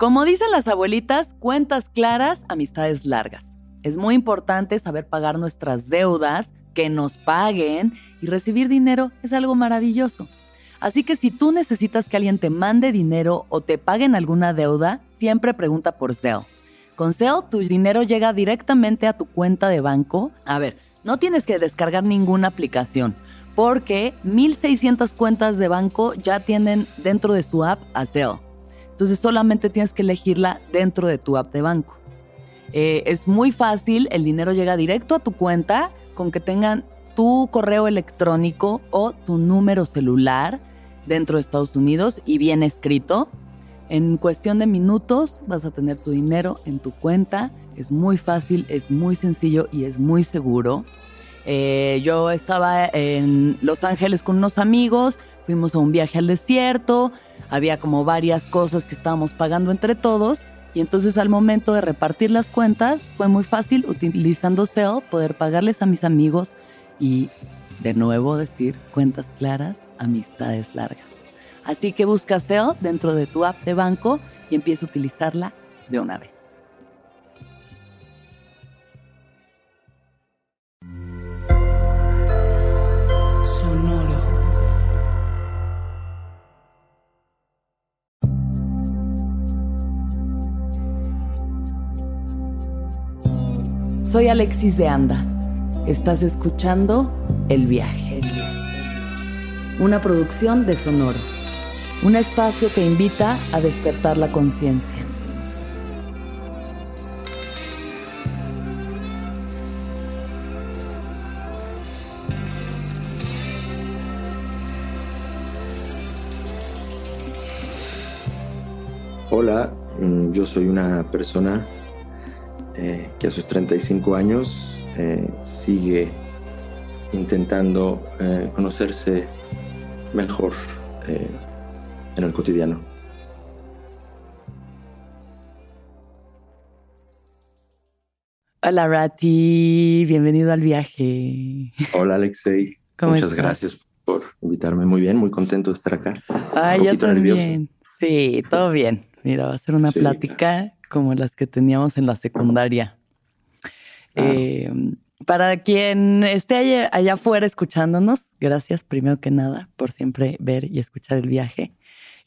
Como dicen las abuelitas, cuentas claras, amistades largas. Es muy importante saber pagar nuestras deudas, que nos paguen y recibir dinero es algo maravilloso. Así que si tú necesitas que alguien te mande dinero o te paguen alguna deuda, siempre pregunta por Zelle. Con Zelle tu dinero llega directamente a tu cuenta de banco. A ver, no tienes que descargar ninguna aplicación porque 1600 cuentas de banco ya tienen dentro de su app a Zelle. Entonces solamente tienes que elegirla dentro de tu app de banco. Eh, es muy fácil, el dinero llega directo a tu cuenta con que tengan tu correo electrónico o tu número celular dentro de Estados Unidos y bien escrito. En cuestión de minutos vas a tener tu dinero en tu cuenta. Es muy fácil, es muy sencillo y es muy seguro. Eh, yo estaba en Los Ángeles con unos amigos, fuimos a un viaje al desierto, había como varias cosas que estábamos pagando entre todos y entonces al momento de repartir las cuentas fue muy fácil utilizando Zelle poder pagarles a mis amigos y de nuevo decir cuentas claras, amistades largas. Así que busca Zelle dentro de tu app de banco y empieza a utilizarla de una vez. Soy Alexis de Anda. Estás escuchando El Viaje. Una producción de Sonoro. Un espacio que invita a despertar la conciencia. Hola, mm, yo soy una persona eh, que a sus 35 años eh, sigue intentando eh, conocerse mejor en el cotidiano. Hola Rati, bienvenido al viaje. Hola Alexei, muchas gracias por invitarme. Muy bien, muy contento de estar acá. Ay, yo también. Sí, todo bien. Mira, va a ser una plática como las que teníamos en la secundaria. Eh, para quien esté allá, afuera escuchándonos, gracias primero que nada por siempre ver y escuchar el viaje.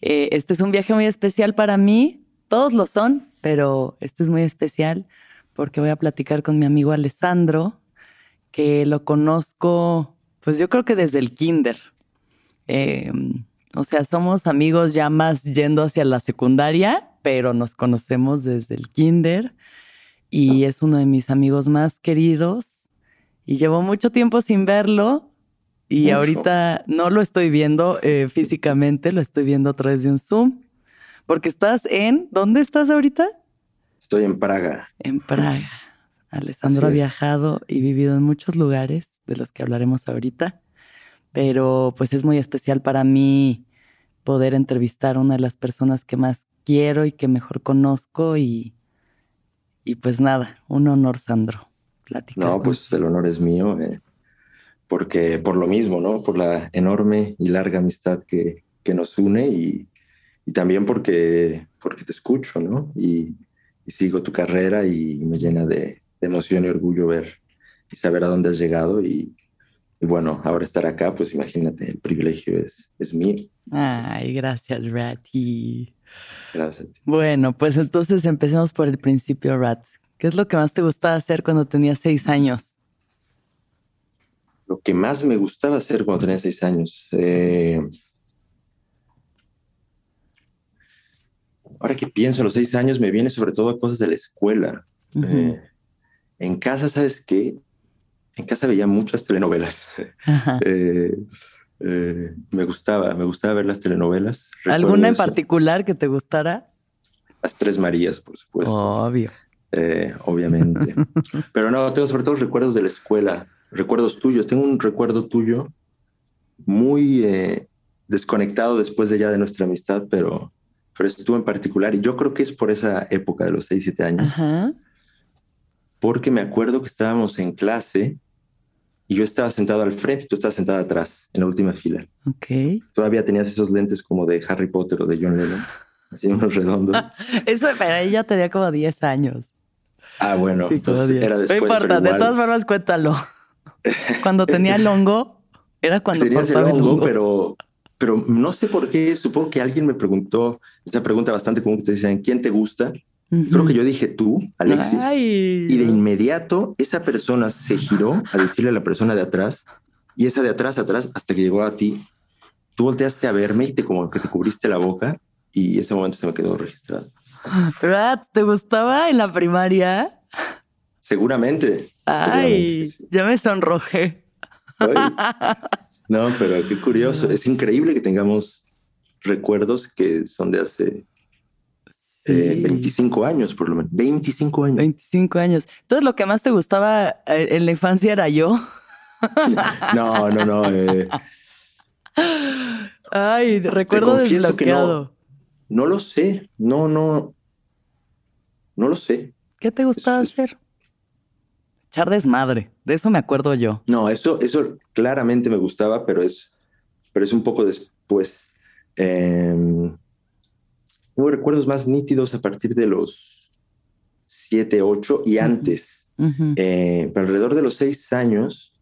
Eh, este es un viaje muy especial para mí, todos lo son, pero este es muy especial porque voy a platicar con mi amigo Alessandro, que lo conozco, pues yo creo que desde el kinder. Eh, o sea, somos amigos ya más yendo hacia la secundaria, pero nos conocemos desde el kinder y es uno de mis amigos más queridos y llevo mucho tiempo sin verlo y ahorita no lo estoy viendo eh, físicamente, lo estoy viendo a través de un Zoom, porque estás en, ¿dónde estás ahorita? Estoy en Praga. En Praga. Alessandro ha viajado y vivido en muchos lugares de los que hablaremos ahorita, pero pues es muy especial para mí poder entrevistar a una de las personas que más quiero y que mejor conozco y, y pues nada, un honor, Sandro. Platicar no, pues el honor es mío, eh, porque por lo mismo, ¿no? Por la enorme y larga amistad que, que nos une y, y, también porque, porque te escucho, ¿no? Y, y, sigo tu carrera y me llena de, de, emoción y orgullo ver y saber a dónde has llegado y, y bueno, ahora estar acá, pues imagínate, el privilegio es, es mío. Ay, gracias, Ratty. Gracias. Bueno, pues entonces empecemos por el principio, Rat. ¿Qué es lo que más te gustaba hacer cuando tenías seis años? Lo que más me gustaba hacer cuando tenía seis años. Eh, ahora que pienso en los seis años, me viene sobre todo cosas de la escuela. Eh, en casa, ¿sabes qué? En casa veía muchas telenovelas. Eh, eh, me gustaba, me gustaba ver las telenovelas. ¿Alguna en particular que te gustara? Las Tres Marías, por supuesto. Obvio. Eh, obviamente. Pero no, tengo sobre todo recuerdos de la escuela, recuerdos tuyos. Tengo un recuerdo tuyo muy eh, desconectado después de ya de nuestra amistad, pero, pero estuvo en particular. Y yo creo que es por esa época de los 6, 7 años. Porque me acuerdo que estábamos en clase y yo estaba sentado al frente y tú estabas sentada atrás, en la última fila. Ok. Todavía tenías esos lentes como de Harry Potter o de John Lennon. así unos redondos. Eso, pero ella tenía como 10 años. Ah, bueno, pues era después. No importa, de todas formas, cuéntalo. Cuando tenía el hongo, era cuando Tenía el hongo, pero, pero no sé por qué. Supongo que alguien me preguntó esa pregunta bastante común que te decían, ¿quién te gusta? Creo que yo dije tú, Alexis. Y de inmediato esa persona se giró a decirle a la persona de atrás y esa de atrás, atrás, hasta que llegó a ti. Tú volteaste a verme y te como que te cubriste la boca y ese momento se me quedó registrado. ¿Verdad? ¿Te gustaba en la primaria? Seguramente. Ay, ya me sonrojé. No, pero qué curioso. Es increíble que tengamos recuerdos que son de hace 25 eh, años, por lo menos. 25 años. 25 años. Entonces, lo que más te gustaba eh, en la infancia era yo. no, no, no. Eh. Ay, recuerdo desbloqueado. No, no, lo sé. No, no. No lo sé. ¿Qué te gustaba hacer? Echar desmadre. De eso me acuerdo yo. No, eso, eso claramente me gustaba, pero es, pero es un poco después. Em, tengo recuerdos más nítidos a partir de los 7, 8 y antes. Eh, alrededor de los 6 años,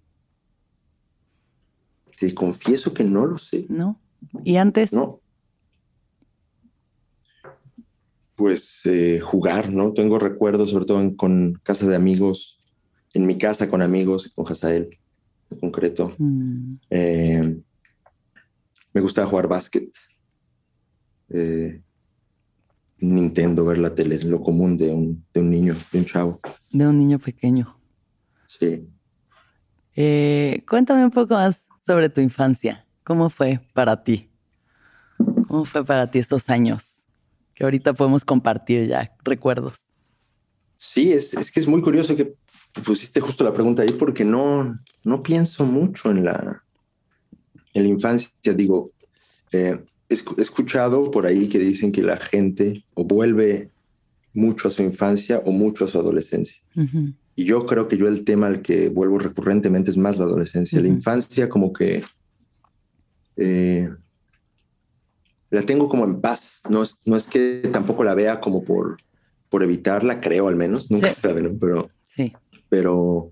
te confieso que no lo sé. No. ¿Y antes? No. Pues eh, jugar, ¿no? Tengo recuerdos, sobre todo con casa de amigos, en mi casa con amigos, con Hazael en concreto. Mm. Eh, me gustaba jugar básquet. Eh, Nintendo, ver la tele, lo común de un, de un niño, de un chavo. De un niño pequeño. Sí. Eh, cuéntame un poco más sobre tu infancia. ¿Cómo fue para ti? ¿Cómo fue para ti esos años? Que ahorita podemos compartir ya recuerdos. Sí, es, es que es muy curioso que pusiste justo la pregunta ahí porque no, no pienso mucho en la, en la infancia. Digo, eh, he escuchado por ahí que dicen que la gente o vuelve mucho a su infancia o mucho a su adolescencia. Y yo creo que yo el tema al que vuelvo recurrentemente es más la adolescencia. La infancia como que eh, la tengo como en paz. No es, no es que tampoco la vea como por, por evitarla, creo al menos. Nunca se sabe, ¿no? Pero, sí. pero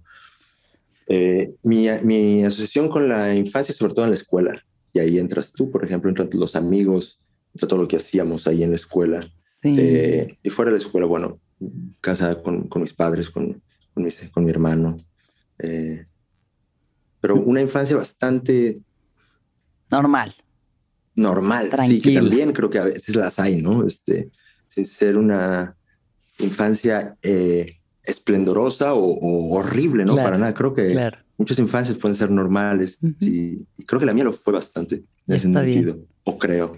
eh, mi, mi asociación con la infancia, sobre todo en la escuela, y ahí entras tú, por ejemplo, entran los amigos, entra todo lo que hacíamos ahí en la escuela. Eh, y fuera de la escuela, bueno, casa con, con mis padres, con, con, mi, con mi hermano. Eh, pero una infancia bastante... Normal. Normal, sí, que también creo que a veces las hay, ¿no? Este, sin ser una infancia eh, esplendorosa o, horrible, ¿no? Para nada, creo que claro muchas infancias pueden ser normales y, creo que la mía lo fue bastante. Está bien. o creo.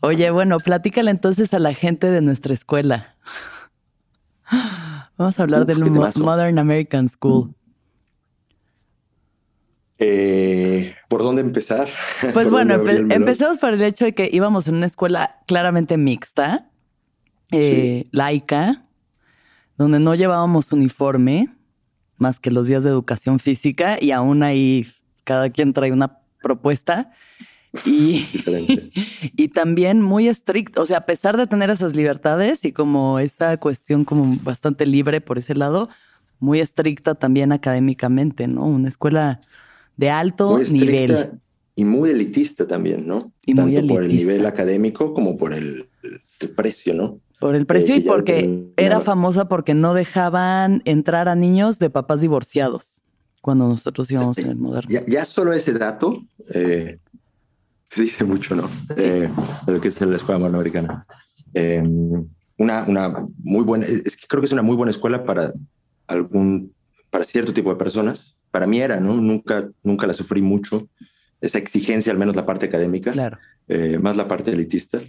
Oye, bueno, platícale entonces a la gente de nuestra escuela. Vamos a hablar del Modern American School. Eh, ¿Por dónde empezar? Pues bueno, empecemos por el hecho de que íbamos en una escuela claramente mixta, eh, laica, donde no llevábamos uniforme más que los días de educación física y aún ahí cada quien trae una propuesta. Y, y también muy estricto, o sea, a pesar de tener esas libertades y como esa cuestión como bastante libre por ese lado, muy estricta también académicamente, ¿no? Una escuela de alto nivel. Y muy elitista también, ¿no? Y Tanto por el nivel académico como por el precio, ¿no? Por el precio y porque era famosa porque no dejaban entrar a niños de papás divorciados cuando nosotros íbamos en el moderno. Ya, solo ese dato eh, dice mucho, ¿no? Eh, de lo que es la escuela americana. Em, una, una muy buena, es que creo que es una muy buena escuela para algún, para cierto tipo de personas. Para mí era, ¿no? Nunca, nunca la sufrí mucho. Esa exigencia, al menos la parte académica, claro. Eh, más la parte elitista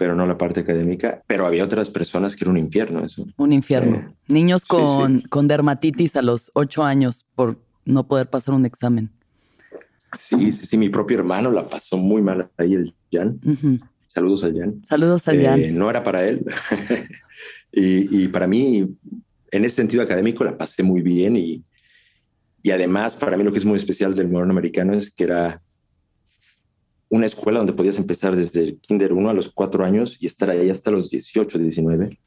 pero no la parte académica. Pero había otras personas que era un infierno eso. Un infierno. Eh, Niños con, con dermatitis a los ocho años por no poder pasar un examen. Sí, sí, sí. Mi propio hermano la pasó muy mal ahí, el Jan. Saludos al Jan. Saludos al Jan. Eh, no era para él. y, y, para mí, en ese sentido académico, la pasé muy bien. Y, y además, para mí lo que es muy especial del moderno americano es que era una escuela donde podías empezar desde el kinder 1 a los 4 años y estar ahí hasta los 18, 19,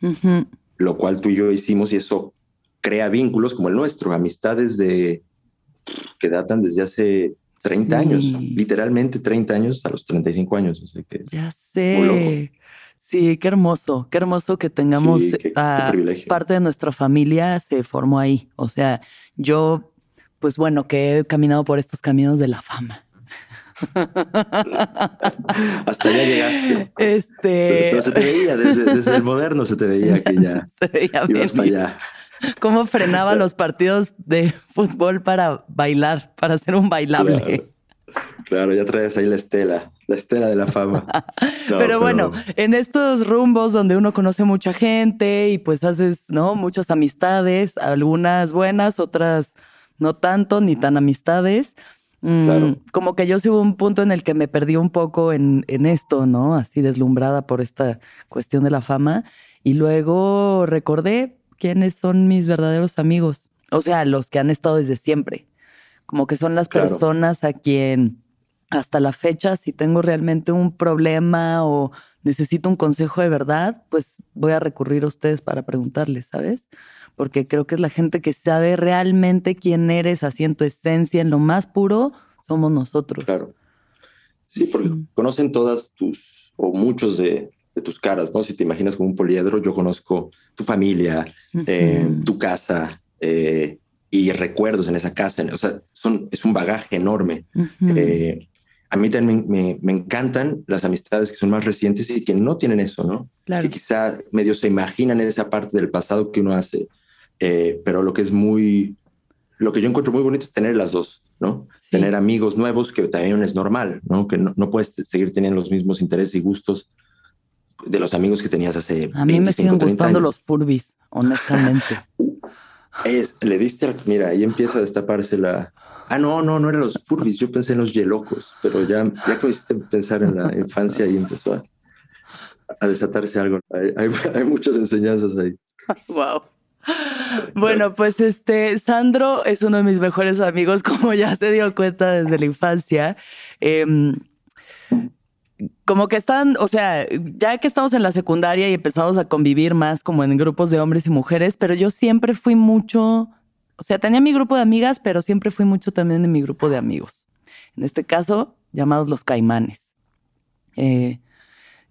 lo cual tú y yo hicimos y eso crea vínculos como el nuestro, amistades de que datan desde hace 30 años, literalmente 30 años a los 35 años. ya sé. Sí, qué hermoso, qué hermoso que tengamos parte de nuestra familia se formó ahí. O sea, yo, pues bueno, que he caminado por estos caminos de la fama. Hasta allá llegaste. Este... Pero, se te veía, desde, el moderno se te veía que ya se veía ibas para allá. ¿Cómo frenaba los partidos de fútbol para bailar, para hacer un bailable? Claro, ya traes ahí la estela, la estela de la fama. pero bueno, en estos rumbos donde uno conoce mucha gente y pues haces, ¿no? Muchas amistades, algunas buenas, otras no tanto, ni tan amistades. Mm, como que yo sí hubo un punto en el que me perdí un poco en, en esto, ¿no? Así deslumbrada por esta cuestión de la fama. Y luego recordé quiénes son mis verdaderos amigos. O sea, los que han estado desde siempre. Como que son las personas a quien hasta la fecha, si tengo realmente un problema o necesito un consejo de verdad, pues voy a recurrir a ustedes para preguntarles, ¿sabes? Porque creo que es la gente que sabe realmente quién eres, así en tu esencia, en lo más puro, somos nosotros. Claro. Sí, porque conocen todas tus, o muchos de, tus caras, ¿no? Si te imaginas como un poliedro, yo conozco tu familia, eh, tu casa, eh, y recuerdos en esa casa. O sea, son, es un bagaje enorme. Eh, a mí también me, me, encantan las amistades que son más recientes y que no tienen eso, ¿no? Que quizá medio se imaginan esa parte del pasado que uno hace. Eh, pero lo que es muy, lo que yo encuentro muy bonito es tener las dos, ¿no? Tener amigos nuevos que también es normal, ¿no? Que no, no, puedes seguir teniendo los mismos intereses y gustos de los amigos que tenías hace A mí me siguen gustando los furbis, honestamente. Es, le diste, mira, ahí empieza a destaparse la. Ah, no, no, no eran los furbis, yo pensé en los yelocos, pero ya, ya que hiciste pensar en la infancia y empezó a, desatarse algo. Hay, hay, muchas enseñanzas ahí. Wow. Bueno, pues este Sandro es uno de mis mejores amigos, como ya se dio cuenta desde la infancia. Eh, como que están, o sea, ya que estamos en la secundaria y empezamos a convivir más como en grupos de hombres y mujeres, pero yo siempre fui mucho, o sea, tenía mi grupo de amigas, pero siempre fui mucho también en mi grupo de amigos. En este caso, llamados los caimanes. Eh,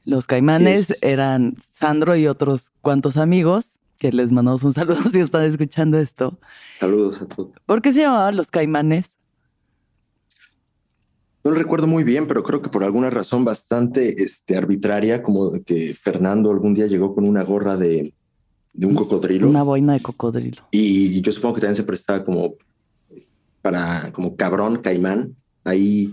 los caimanes eran Sandro y otros cuantos amigos, que les mandamos un saludo si están escuchando esto. Saludos a todos. ¿Por qué se llamaban los caimanes? No lo recuerdo muy bien, pero creo que por alguna razón bastante este, arbitraria, como que Fernando algún día llegó con una gorra de, un cocodrilo. Una boina de cocodrilo. Y yo supongo que también se prestaba como para, como cabrón, caimán. Ahí,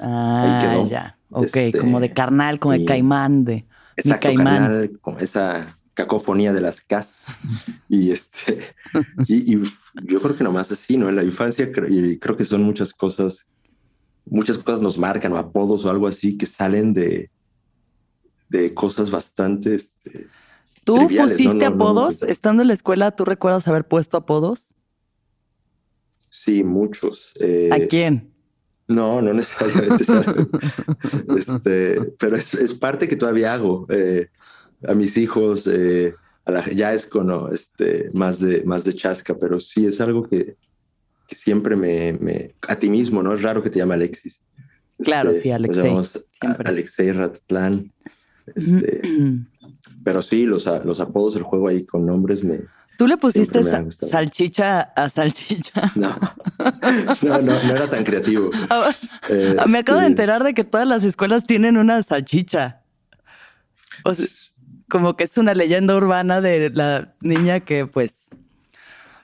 ah, quedó. ya. Ok, este, como de carnal, como de caimán, de exacto, caimán. Carnal, con esa cacofonía de las cas. y este, y, y, yo creo que nomás así, ¿no? En la infancia, y creo que son muchas cosas muchas cosas nos marcan o apodos o algo así que salen de, de cosas bastante... Este, ¿Tú pusiste apodos? Estando en la escuela, ¿tú recuerdas haber puesto apodos? Sí, muchos. Eh, ¿A quién? No, no necesariamente. este, pero es, parte que todavía hago. Eh, a mis hijos, eh, a la, ya es con este, más, de, más de chasca, pero sí es algo que, que siempre me, me, a ti mismo, ¿no? Es raro que te llame Alexis. Claro, este, sí, Alexei. Alexei Ratatlán. Este, pero sí, los, los apodos del juego ahí con nombres me. ¿Tú le pusiste salchicha a salchicha? No. no, no, no era tan creativo. Ah, me acabo de este, enterar de que todas las escuelas tienen una salchicha. O sea, como que es una leyenda urbana de la niña que pues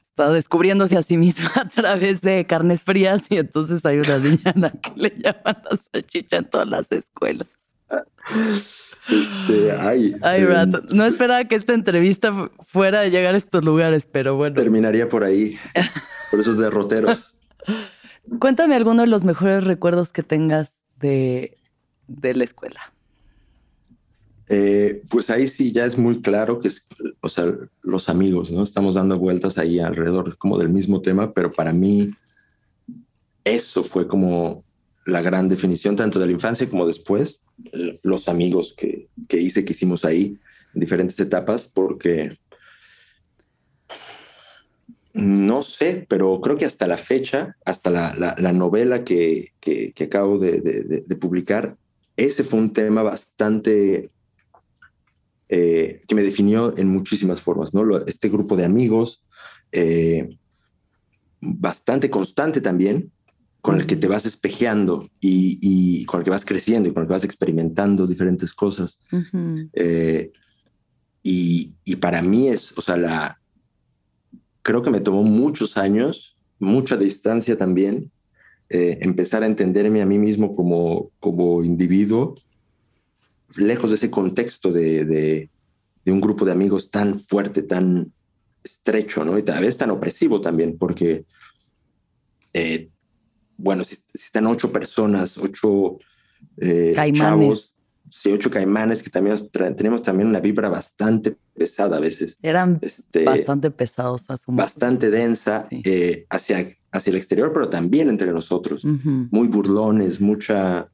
está descubriéndose a sí misma a través de carnes frías y entonces hay una niña a la que le llaman la salchicha en todas las escuelas. Este, ay, ay em, No esperaba que esta entrevista fuera a llegar a estos lugares, pero bueno. Terminaría por ahí, por esos derroteros. Cuéntame alguno de los mejores recuerdos que tengas de, de la escuela. Eh, pues ahí sí ya es muy claro que es, o sea, los amigos, ¿no? Estamos dando vueltas ahí alrededor como del mismo tema, pero para mí eso fue como la gran definición tanto de la infancia como después, los amigos que, que hice, que hicimos ahí en diferentes etapas, porque no sé, pero creo que hasta la fecha, hasta la, la, novela que, que, acabo de, de, publicar, ese fue un tema bastante eh, que me definió en muchísimas formas, ¿no? Este grupo de amigos, eh, bastante constante también, con el que te vas espejeando y, con el que vas creciendo y con el que vas experimentando diferentes cosas. Eh, y, y, para mí es, o sea, la, creo que me tomó muchos años, mucha distancia también, eh, empezar a entenderme a mí mismo como, como individuo, lejos de ese contexto de, de, un grupo de amigos tan fuerte, tan estrecho, ¿no? Y tal vez tan opresivo también, porque eh, bueno, si, están ocho personas, ocho eh, chavos, sí, ocho caimanes que también tenemos también una vibra bastante pesada a veces. Eran este, bastante pesados a su Bastante densa eh, hacia, hacia el exterior, pero también entre nosotros. Muy burlones, mucha,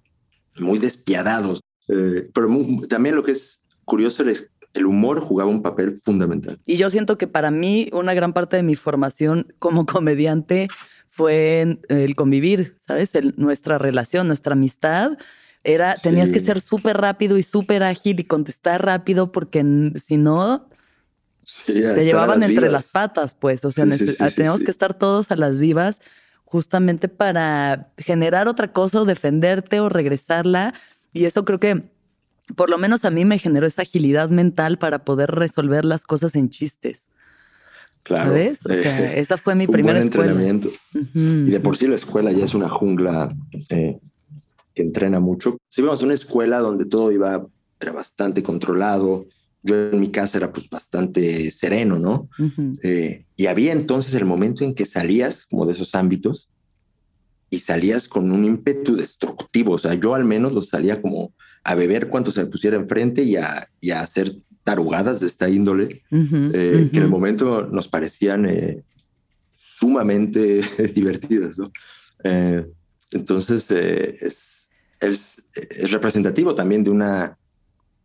muy despiadados. Eh, pero también lo que es curioso es el humor jugaba un papel fundamental. Y yo siento que para mí una gran parte de mi formación como comediante fue el convivir, ¿sabes? nuestra relación, nuestra amistad. Era, tenías que ser súper rápido y súper ágil y contestar rápido porque si no, te llevaban entre las patas, pues. O sea, teníamos que estar todos a las vivas justamente para generar otra cosa o defenderte o regresarla. Y eso creo que, por lo menos a mí me generó esa agilidad mental para poder resolver las cosas en chistes. Claro. ¿Sabes? O sea, esa fue mi primera escuela. entrenamiento. Y de por sí la escuela ya es una jungla eh, que entrena mucho. Si íbamos a una escuela donde todo iba, era bastante controlado. Yo en mi casa era pues bastante sereno, ¿no? Eh, y había entonces el momento en que salías como de esos ámbitos y salías con un ímpetu destructivo. O sea, yo al menos lo salía como a beber cuanto se me pusiera enfrente y a, y a hacer tarugadas de esta índole, eh, que en el momento nos parecían eh, sumamente divertidas. ¿no? Eh, entonces, es, es, es, representativo también de una,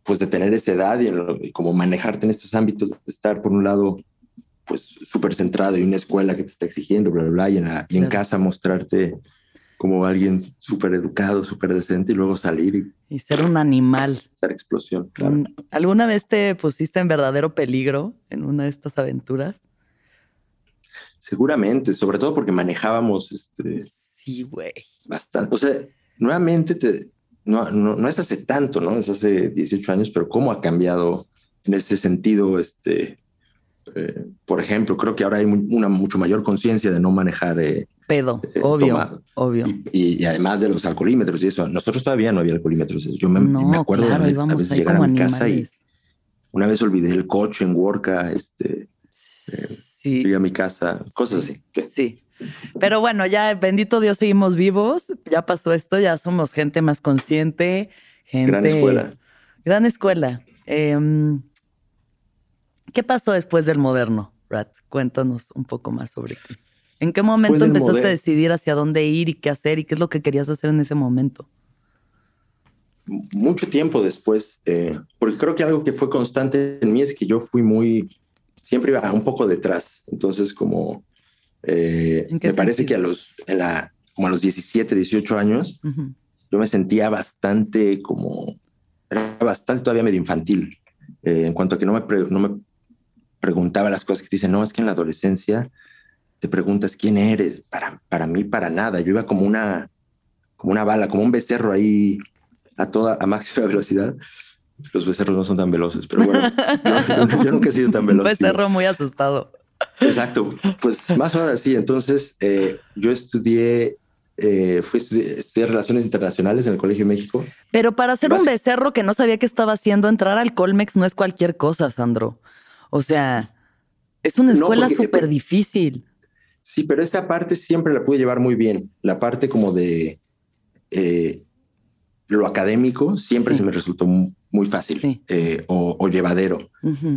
pues de tener esa edad y, como manejarte en estos ámbitos, de estar por un lado, pues súper centrado y una escuela que te está exigiendo, bla, bla, bla, y en, y en casa mostrarte como alguien súper educado, súper decente y luego salir y, ser un animal. Ser explosión. ¿Alguna vez te pusiste en verdadero peligro en una de estas aventuras? Seguramente, sobre todo porque manejábamos este. Sí, güey. Bastante. O sea, nuevamente te, no, no, es hace tanto, ¿no? Es hace 18 años, pero cómo ha cambiado en ese sentido, este. Eh, por ejemplo, creo que ahora hay una mucho mayor conciencia de no manejar eh, pedo, eh, obvio, obvio. Y, además de los alcoholímetros y eso, nosotros todavía no había alcoholímetros. Yo me, me acuerdo de a veces llegar a mi casa y una vez olvidé el coche en Worka, este, eh, sí. a mi casa, cosas así. Sí. Pero bueno, ya bendito Dios seguimos vivos, ya pasó esto, ya somos gente más consciente, gente... Gran escuela. Gran escuela. Em, ¿Qué pasó después del moderno, Rat? Cuéntanos un poco más sobre ti. ¿En qué momento empezaste a decidir hacia dónde ir y qué hacer y qué es lo que querías hacer en ese momento? Mucho tiempo después, eh, porque creo que algo que fue constante en mí es que yo fui muy, siempre iba un poco detrás. Entonces, como eh, me parece que a los, la, como a los 17, 18 años, yo me sentía bastante como, era bastante todavía medio infantil, eh, en cuanto a que no me, no me preguntaba las cosas que te dicen, no, es que en la adolescencia te preguntas quién eres. Para, para mí, para nada. Yo iba como una, como una bala, como un becerro ahí a toda, a máxima velocidad. Los becerros no son tan veloces, pero bueno, yo, nunca he sido tan veloz. Un becerro muy asustado. Exacto, pues más o menos así. Entonces, eh, yo estudié, eh, fui a estudiar relaciones internacionales en el Colegio de México. Pero para ser un becerro que no sabía qué estaba haciendo, entrar al Colmex no es cualquier cosa, Sandro. O sea, es una escuela súper difícil. Sí, pero esa parte siempre la pude llevar muy bien. La parte como de eh, lo académico siempre se me resultó muy fácil eh, o, llevadero.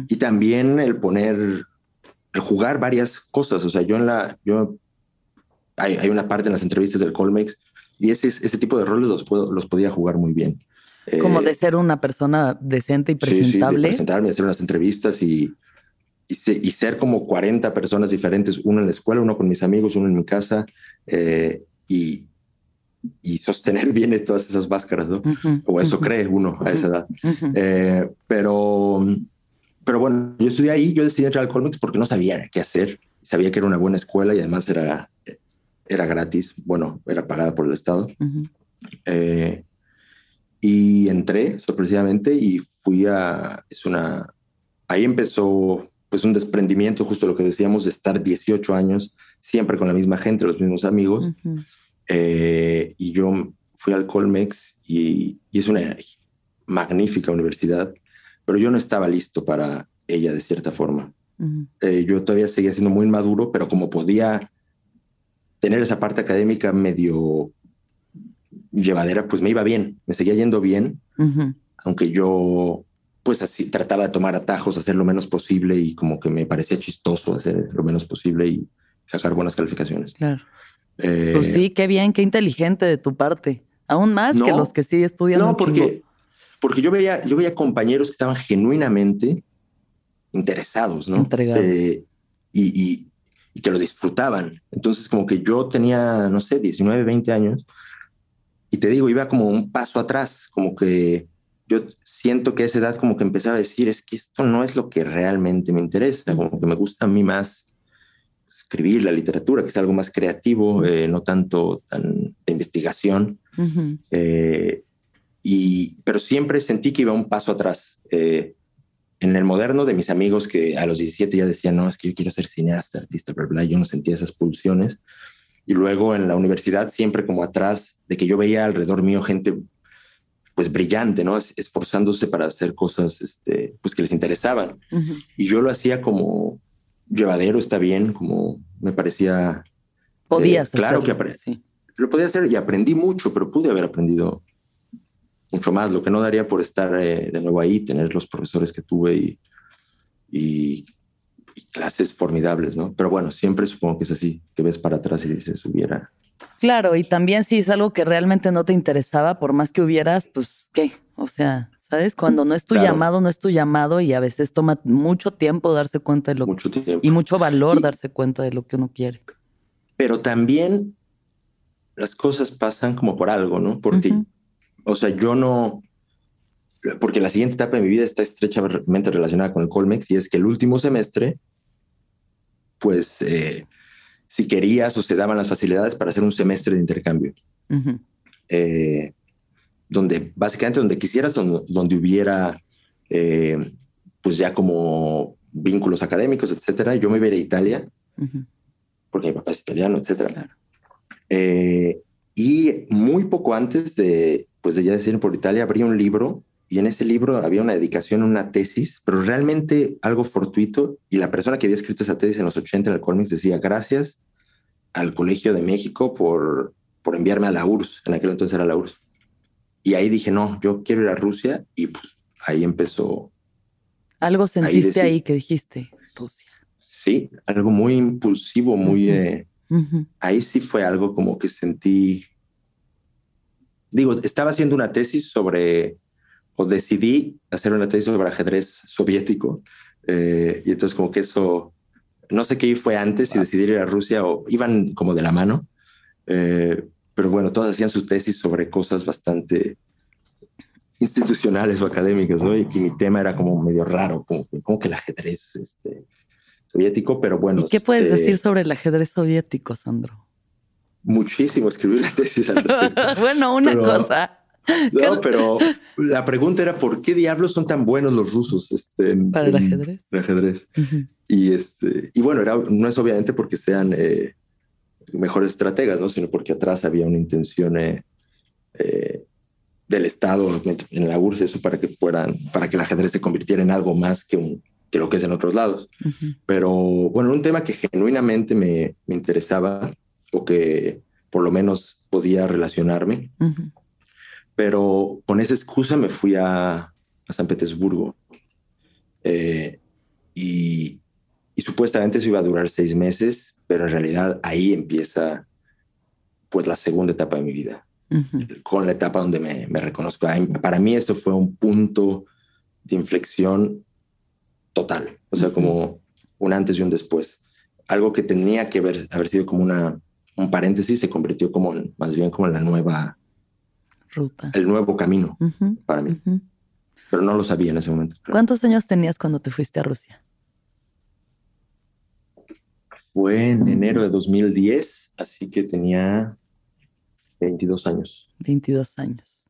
Y también el poner, el jugar varias cosas. O sea, yo en la, yo hay, hay, una parte en las entrevistas del Colmex y ese, ese tipo de roles los, puedo, los podía jugar muy bien. Como de ser una persona decente y presentable. Sí, de presentarme, hacer unas entrevistas y, y, ser como 40 personas diferentes, uno en la escuela, uno con mis amigos, uno en mi casa, eh, y, y sostener bien todas esas máscaras, ¿no? o eso cree uno a esa edad. Eh, pero, pero bueno, yo estudié ahí, yo decidí entrar al Colmex porque no sabía qué hacer. Sabía que era una buena escuela y además era, era gratis, bueno, era pagada por el Estado. Eh, y entré sorpresivamente y fui a, es una, ahí empezó pues un desprendimiento, justo lo que decíamos, de estar 18 años siempre con la misma gente, los mismos amigos. Eh, y yo fui al Colmex y, es una magnífica universidad, pero yo no estaba listo para ella de cierta forma. Eh, yo todavía seguía siendo muy inmaduro, pero como podía tener esa parte académica medio llevadera, pues me iba bien, me seguía yendo bien, aunque yo pues así trataba de tomar atajos, hacer lo menos posible y como que me parecía chistoso hacer lo menos posible y sacar buenas calificaciones. Claro. Eh, pues sí, qué bien, qué inteligente de tu parte. Aún más que los que sí estudian. No, porque, porque yo veía, yo veía compañeros que estaban genuinamente interesados, ¿no? Entregados. Eh, y, y, que lo disfrutaban. Entonces, como que yo tenía, no sé, 19, 20 años. Y te digo, iba como un paso atrás, como que yo siento que a esa edad como que empezaba a decir, es que esto no es lo que realmente me interesa, como que me gusta a mí más escribir, la literatura, que es algo más creativo, eh, no tanto tan de investigación. Eh, y, pero siempre sentí que iba un paso atrás. Eh, en el moderno de mis amigos que a los 17 ya decían, no, es que yo quiero ser cineasta, artista, bla, bla, yo no sentía esas pulsiones. Y luego en la universidad siempre como atrás de que yo veía alrededor mío gente pues brillante, ¿no? Esforzándose para hacer cosas este, pues que les interesaban. Y yo lo hacía como, llevadero, está bien, como me parecía. Podías. Eh, claro que aprendí. Lo podía hacer y aprendí mucho, pero pude haber aprendido mucho más, lo que no daría por estar eh, de nuevo ahí, tener los profesores que tuve y, y, clases formidables, ¿no? Pero bueno, siempre supongo que es así, que ves para atrás y dices, hubiera. Claro, y también si es algo que realmente no te interesaba, por más que hubieras, pues, ¿qué? O sea, ¿Sabes? Cuando no es tu llamado, no es tu llamado y a veces toma mucho tiempo darse cuenta de lo mucho tiempo. y mucho valor darse cuenta de lo que uno quiere. Pero también las cosas pasan como por algo, ¿no? Porque, o sea, yo no, porque la siguiente etapa de mi vida está estrechamente relacionada con el Colmex y es que el último semestre, pues, eh, si querías o se daban las facilidades para hacer un semestre de intercambio donde básicamente donde quisieras, donde, hubiera eh, pues ya como vínculos académicos, etcétera. Yo me iba a, Italia, porque mi papá es italiano, etcétera. Eh, y muy poco antes de, pues de ya decir por Italia, abrí un libro y en ese libro había una dedicación, una tesis, pero realmente algo fortuito. Y la persona que había escrito esa tesis en los 80 en el Colmex decía, gracias al Colegio de México por, por enviarme a la URSS. En aquel entonces era la URSS. Y ahí dije, no, yo quiero ir a Rusia y pues ahí empezó. Algo sentiste ahí, que dijiste, Rusia. Sí, algo muy impulsivo, muy... Eh, ahí sí fue algo como que sentí... Digo, estaba haciendo una tesis sobre, o decidí hacer una tesis sobre ajedrez soviético. Eh, y entonces como que eso, no sé qué fue antes, si decidir ir a Rusia o iban como de la mano. Eh, pero bueno, todas hacían sus tesis sobre cosas bastante institucionales o académicas, ¿no? Y, mi tema era como medio raro, como, como que el ajedrez este, soviético, pero bueno. ¿Y qué puedes este decir sobre el ajedrez soviético, Sandro? Muchísimo, escribí una tesis al respecto. bueno, una cosa. No, pero la pregunta era por qué diablos son tan buenos los rusos este, para el ajedrez. El ajedrez. Y este, y bueno, era, no es obviamente porque sean eh, mejores estrategas, ¿no? sino porque atrás había una intención eh, eh, del Estado en la URSS eso para que fueran, para que el ajedrez se convirtiera en algo más que, un, que lo que es en otros lados. Pero bueno, un tema que genuinamente me, me, interesaba o que por lo menos podía relacionarme. Pero con esa excusa me fui a, a San Petersburgo. Eh, y, y supuestamente eso iba a durar seis meses, pero en realidad ahí empieza pues la segunda etapa de mi vida. con la etapa donde me, me reconozco. Para mí eso fue un punto de inflexión total, o sea, como un antes y un después. Algo que tenía que haber, haber sido como una, un paréntesis se convirtió como más bien como en la nueva ruta, el nuevo camino para mí. Pero no lo sabía en ese momento. ¿Cuántos años tenías cuando te fuiste a Rusia? Fue en enero de 2010, así que tenía 22 años. 22 años.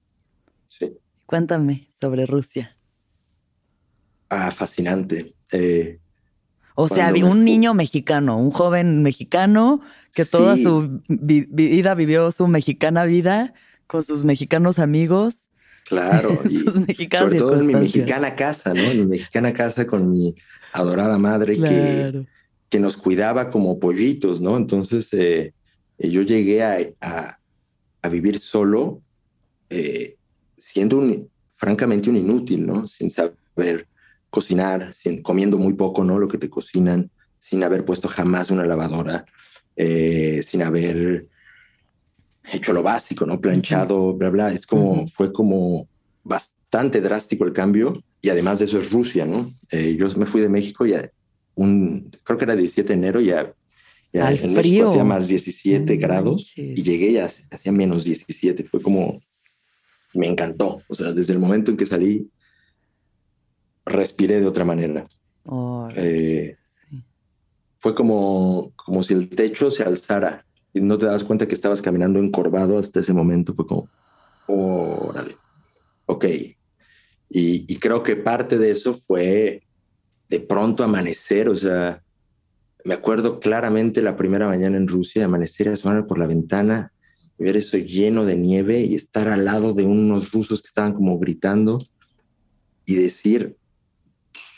Sí. Cuéntame sobre Rusia. Ah, fascinante. Eh, o sea, un niño mexicano, un joven mexicano que toda su vida vivió su mexicana vida con sus mexicanos amigos. Claro, y sobre todo en mi mexicana casa, ¿no? En mi mexicana casa con mi adorada madre que, que nos cuidaba como pollitos, ¿no? Entonces eh, yo llegué a, a, vivir solo, eh, siendo un, francamente un inútil, ¿no? Sin saber cocinar, sin, comiendo muy poco, ¿no? Lo que te cocinan, sin haber puesto jamás una lavadora, eh, sin haber hecho lo básico, ¿no? Planchado, bla, bla. Es como, fue como bastante drástico el cambio. Y además de eso es Rusia, ¿no? Eh, yo me fui de México y un, creo que era 17 de enero, ya, ya en frío. hacía más 17 grados y llegué ya hacía menos 17. Fue como, me encantó. O sea, desde el momento en que salí, respiré de otra manera. Eh, fue como, como si el techo se alzara y no te das cuenta que estabas caminando encorvado hasta ese momento. Fue como, órale, ok. Y, y, creo que parte de eso fue de pronto amanecer, o sea, me acuerdo claramente la primera mañana en Rusia, amanecer, asomar por la ventana, y ver eso lleno de nieve y estar al lado de unos rusos que estaban como gritando y decir,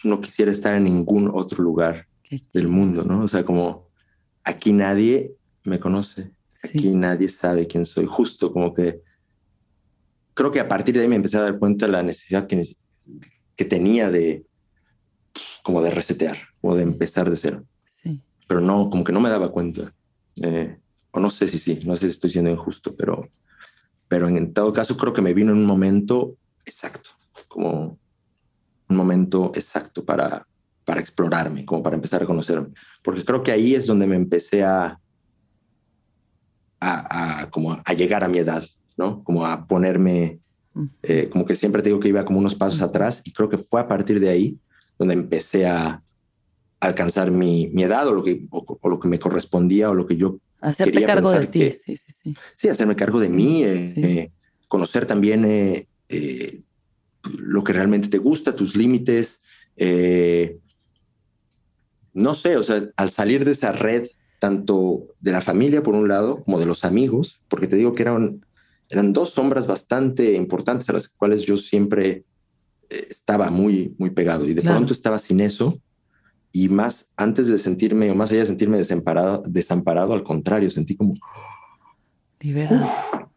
no quisiera estar en ningún otro lugar del mundo, ¿no? O sea, como aquí nadie me conoce, aquí nadie sabe quién soy, justo como que creo que a partir de ahí me empecé a dar cuenta de la necesidad que, que tenía de como de resetear o de empezar de cero. Sí. Pero no, como que no me daba cuenta. Eh, o no sé si sí, no sé si estoy siendo injusto, pero, pero en todo caso creo que me vino en un momento exacto, como un momento exacto para, para explorarme, como para empezar a conocerme. Porque creo que ahí es donde me empecé a, a, como a llegar a mi edad, ¿no? Como a ponerme, eh, como que siempre te digo que iba como unos pasos atrás y creo que fue a partir de ahí donde empecé a alcanzar mi, mi edad o lo, que, o, lo que me correspondía o lo que yo Hacerte cargo de ti, sí, sí, sí. Sí, hacerme cargo de mí, eh, eh, conocer también lo que realmente te gusta, tus límites. Eh, no sé, o sea, al salir de esa red, tanto de la familia por un lado, como de los amigos, porque te digo que eran, eran dos sombras bastante importantes a las cuales yo siempre eh, estaba muy, muy pegado y de pronto estaba sin eso. Y más antes de sentirme, o más allá de sentirme desamparado, desamparado al contrario, sentí como... Liberado.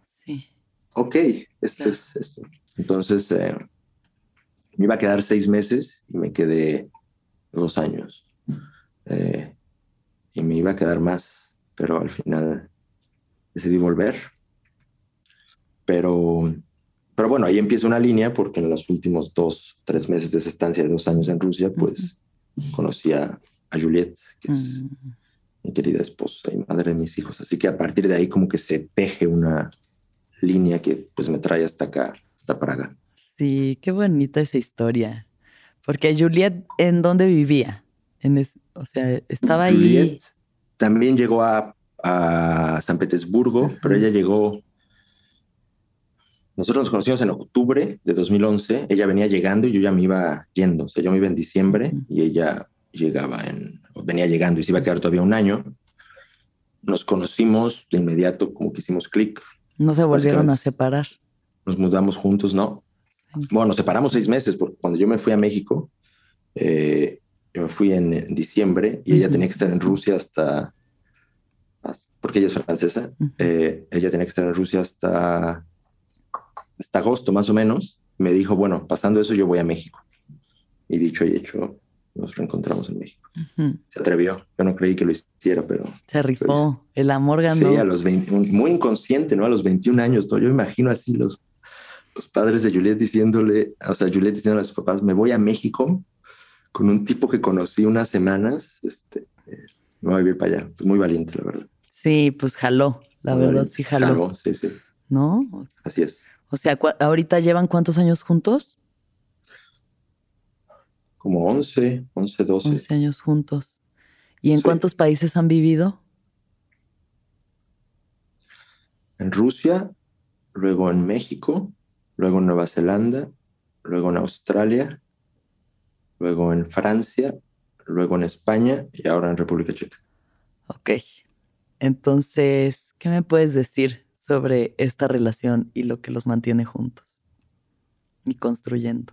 Sí. Ok, esto es esto. Entonces, eh, me iba a quedar seis meses y me quedé dos años. Eh, y me iba a quedar más, pero al final decidí volver. Pero, pero bueno, ahí empieza una línea porque en los últimos dos, tres meses de esa estancia de dos años en Rusia, pues conocí a, Juliette, que es mm. mi querida esposa y madre de mis hijos. Así que a partir de ahí como que se teje una línea que pues me trae hasta acá, hasta Praga. Sí, qué bonita esa historia. Porque Juliet, ¿en dónde vivía? En o sea, estaba ahí. también llegó a, San Petersburgo, pero ella llegó. Nosotros nos conocimos en octubre de 2011. Ella venía llegando y yo ya me iba yendo. O sea, yo me iba en diciembre y ella llegaba en. venía llegando y se iba a quedar todavía un año. Nos conocimos de inmediato, como que hicimos clic. No se volvieron a separar. Nos mudamos juntos, no. Bueno, nos separamos seis meses, porque cuando yo me fui a México, eh, yo me fui en, diciembre y ella tenía que estar en Rusia hasta, porque ella es francesa, eh, ella tenía que estar en Rusia hasta, hasta agosto más o menos. Me dijo, bueno, pasando eso yo voy a México. Y dicho y hecho, nos reencontramos en México. Se atrevió. Yo no creí que lo hiciera, pero. Se rifó. el amor ganó. Sí, a los 20, muy inconsciente, ¿no? A los 21 años. ¿no? Yo imagino así los, los padres de Juliet diciéndole, o sea, Juliet diciéndole a sus papás: Me voy a México con un tipo que conocí unas semanas. Este, me voy a vivir para allá. Pues muy valiente, la verdad. Sí, pues jaló. La verdad, sí jaló. Jaló, sí, sí. ¿No? Así es. O sea, ¿ahorita llevan cuántos años juntos? Como 11, 11, 12. 11 años juntos. ¿Y en cuántos países han vivido? En Rusia, luego en México, luego en Nueva Zelanda, luego en Australia, luego en Francia, luego en España y ahora en República Checa. Ok. Entonces, ¿qué me puedes decir sobre esta relación y lo que los mantiene juntos y construyendo?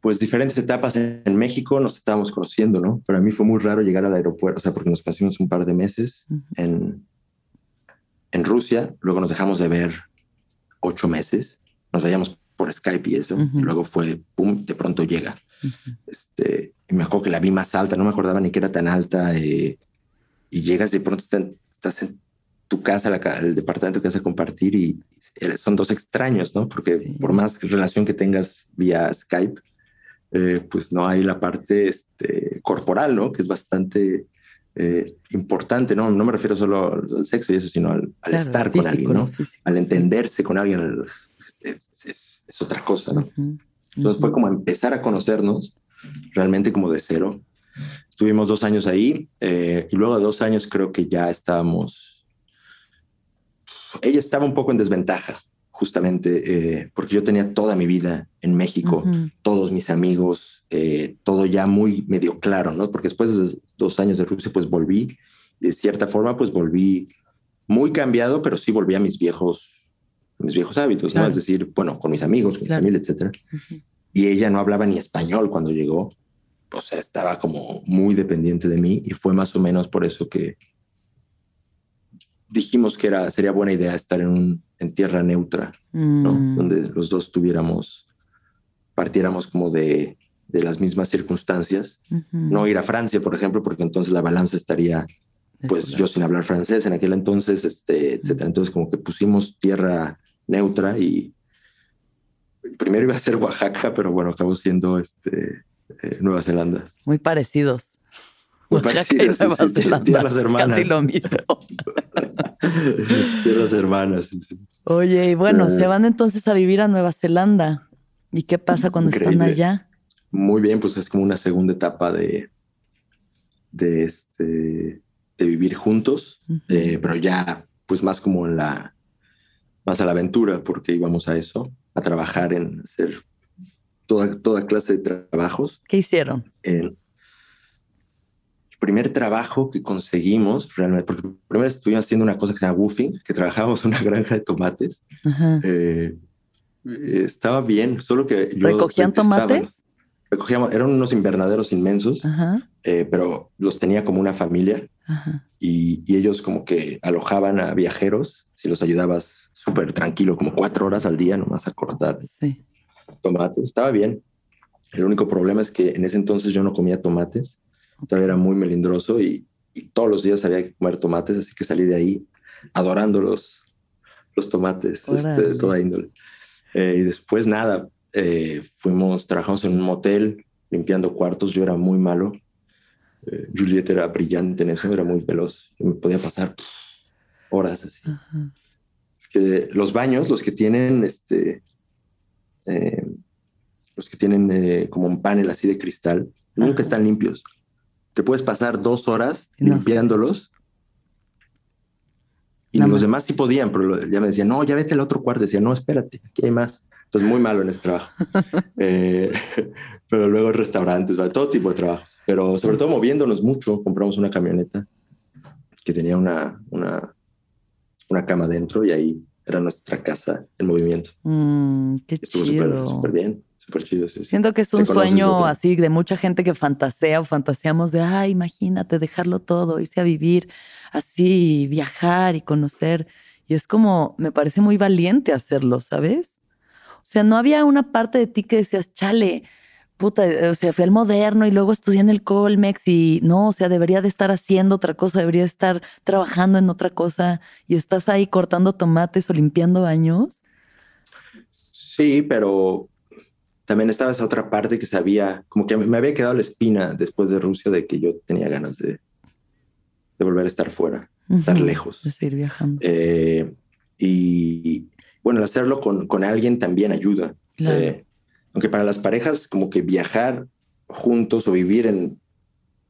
pues diferentes etapas en, México nos estábamos conociendo, ¿no? Para mí fue muy raro llegar al aeropuerto, o sea, porque nos conocimos un par de meses en, en Rusia, luego nos dejamos de ver ocho meses, nos veíamos por Skype y eso, y luego fue, pum, de pronto llega. este, y me acuerdo que la vi más alta, no me acordaba ni que era tan alta, eh, y llegas de pronto, estás en tu casa, el departamento que vas a compartir, y son dos extraños, ¿no? Porque por más relación que tengas vía Skype, eh, pues no hay la parte este, corporal, ¿no? Que es bastante eh, importante, ¿no? No me refiero solo al sexo y eso, sino al, estar con alguien, ¿no? Al entenderse con alguien es, otra cosa, ¿no? Entonces fue como empezar a conocernos realmente como de cero. Estuvimos dos años ahí eh, y luego de dos años creo que ya estábamos... Ella estaba un poco en desventaja justamente eh, porque yo tenía toda mi vida en México, todos mis amigos, eh, todo ya muy medio claro, ¿no? Porque después de dos años de Rusia, pues volví, de cierta forma, pues volví muy cambiado, pero sí volví a mis viejos, mis viejos hábitos, ¿no? Es decir, bueno, con mis amigos, con mi familia, etcétera. Y ella no hablaba ni español cuando llegó, o sea, estaba como muy dependiente de mí y fue más o menos por eso que dijimos que era, sería buena idea estar en, un, en tierra neutra, ¿no? Mm. Donde los dos tuviéramos, partiéramos como de, de las mismas circunstancias. No ir a Francia, por ejemplo, porque entonces la balanza estaría, pues yo sin hablar francés en aquel entonces, este, etcétera. Entonces como que pusimos tierra neutra y primero iba a ser Oaxaca, pero bueno, acabó siendo este, eh, Nueva Zelanda. Muy parecidos. Muy parecidos, tierras hermanas. Casi lo mismo. Tierras hermanas. Oye, y bueno, se eh. van entonces a vivir a Nueva Zelanda. ¿Y qué pasa cuando están allá? Muy bien, pues es como una segunda etapa de, de, este, de vivir juntos, eh, pero ya pues más como en la, más a la aventura, porque íbamos a eso, a trabajar en hacer toda, toda clase de trabajos. ¿Qué hicieron? primer trabajo que conseguimos realmente, porque primero estuvimos haciendo una cosa que se llama woofing, que trabajábamos en una granja de tomates. Eh, estaba bien, solo que yo ¿Recogían tomates? Recogíamos, eran unos invernaderos inmensos, eh, pero los tenía como una familia y, y, ellos como que alojaban a viajeros si los ayudabas súper tranquilo, como cuatro horas al día nomás a cortar tomates. Estaba bien. El único problema es que en ese entonces yo no comía tomates Todavía era muy melindroso y, todos los días había que comer tomates, así que salí de ahí adorando los, los tomates este, de toda índole. Eh, y después nada, eh, fuimos, trabajamos en un motel limpiando cuartos, yo era muy malo. Eh, Juliet era brillante en eso, era muy veloz. Yo me podía pasar horas así. Es que los baños, los que tienen este, los que tienen como un panel así de cristal, nunca están limpios te puedes pasar dos horas limpiándolos. Y los demás sí podían, pero ya me decían, no, ya vete al otro cuarto. Decía, no, espérate, aquí hay más. Entonces, muy malo en ese trabajo. Eh, pero luego restaurantes, todo tipo de trabajos. Pero sobre todo moviéndonos mucho, compramos una camioneta que tenía una, una, una cama dentro y ahí era nuestra casa en movimiento. Mm, qué Estuvo súper bien. Siento que es un sueño así de mucha gente que fantasea o fantaseamos de, ay, imagínate dejarlo todo, irse a vivir así, viajar y conocer. Y es como, me parece muy valiente hacerlo, ¿sabes? O sea, no había una parte de ti que decías, chale, puta, o sea, fui al moderno y luego estudié en el Colmex y no, o sea, debería de estar haciendo otra cosa, debería estar trabajando en otra cosa y estás ahí cortando tomates o limpiando baños. Sí, pero también estaba esa otra parte que sabía, como que me había quedado la espina después de Rusia de que yo tenía ganas de, de volver a estar fuera, estar lejos. De seguir viajando. Eh, y bueno, hacerlo con, con alguien también ayuda. Eh, aunque para las parejas, como que viajar juntos o vivir en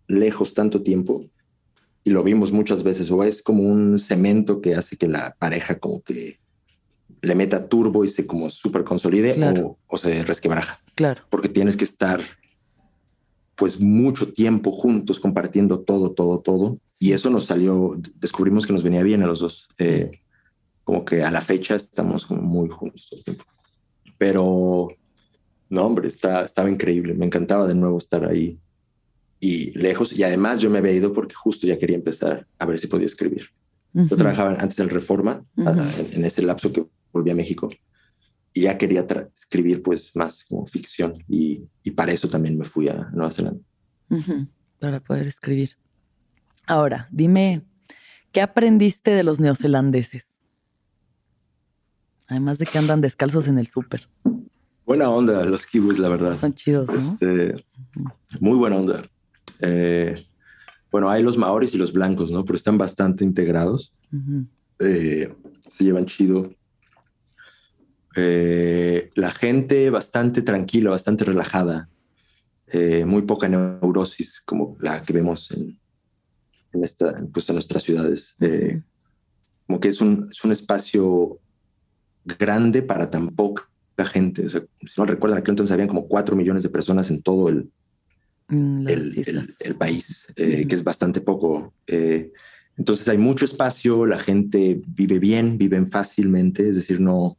lejos tanto tiempo, y lo vimos muchas veces, o es como un cemento que hace que la pareja como que le meta turbo y se como súper consolide o, se resquebraja. Claro. Porque tienes que estar pues mucho tiempo juntos compartiendo todo, todo, todo. Y eso nos salió, descubrimos que nos venía bien a los dos. Eh, como que a la fecha estamos como muy juntos todo el tiempo. Pero, no, hombre, está, estaba increíble. Me encantaba de nuevo estar ahí y lejos. Y además yo me había ido porque justo ya quería empezar a ver si podía escribir. Yo trabajaba antes del Reforma, en, ese lapso que volví a México. Y ya quería escribir pues más como ficción. Y, y, para eso también me fui a Nueva Zelanda. Para poder escribir. Ahora, dime, ¿qué aprendiste de los neozelandeses? Además de que andan descalzos en el súper. Buena onda los kiwis, la verdad. Son chidos, ¿no? Este, muy buena onda. Eh, bueno, hay los maoris y los blancos, ¿no? Pero están bastante integrados. Eh, se llevan chido. Eh, la gente bastante tranquila, bastante relajada. muy poca neurosis como la que vemos en, en, esta, pues en nuestras ciudades. como que es un, es un espacio grande para tan poca gente. O sea, si no recuerdan, aquí entonces habían como cuatro millones de personas en todo el, el, país, eh, que es bastante poco. Eh, entonces hay mucho espacio, la gente vive bien, viven fácilmente, es decir, no,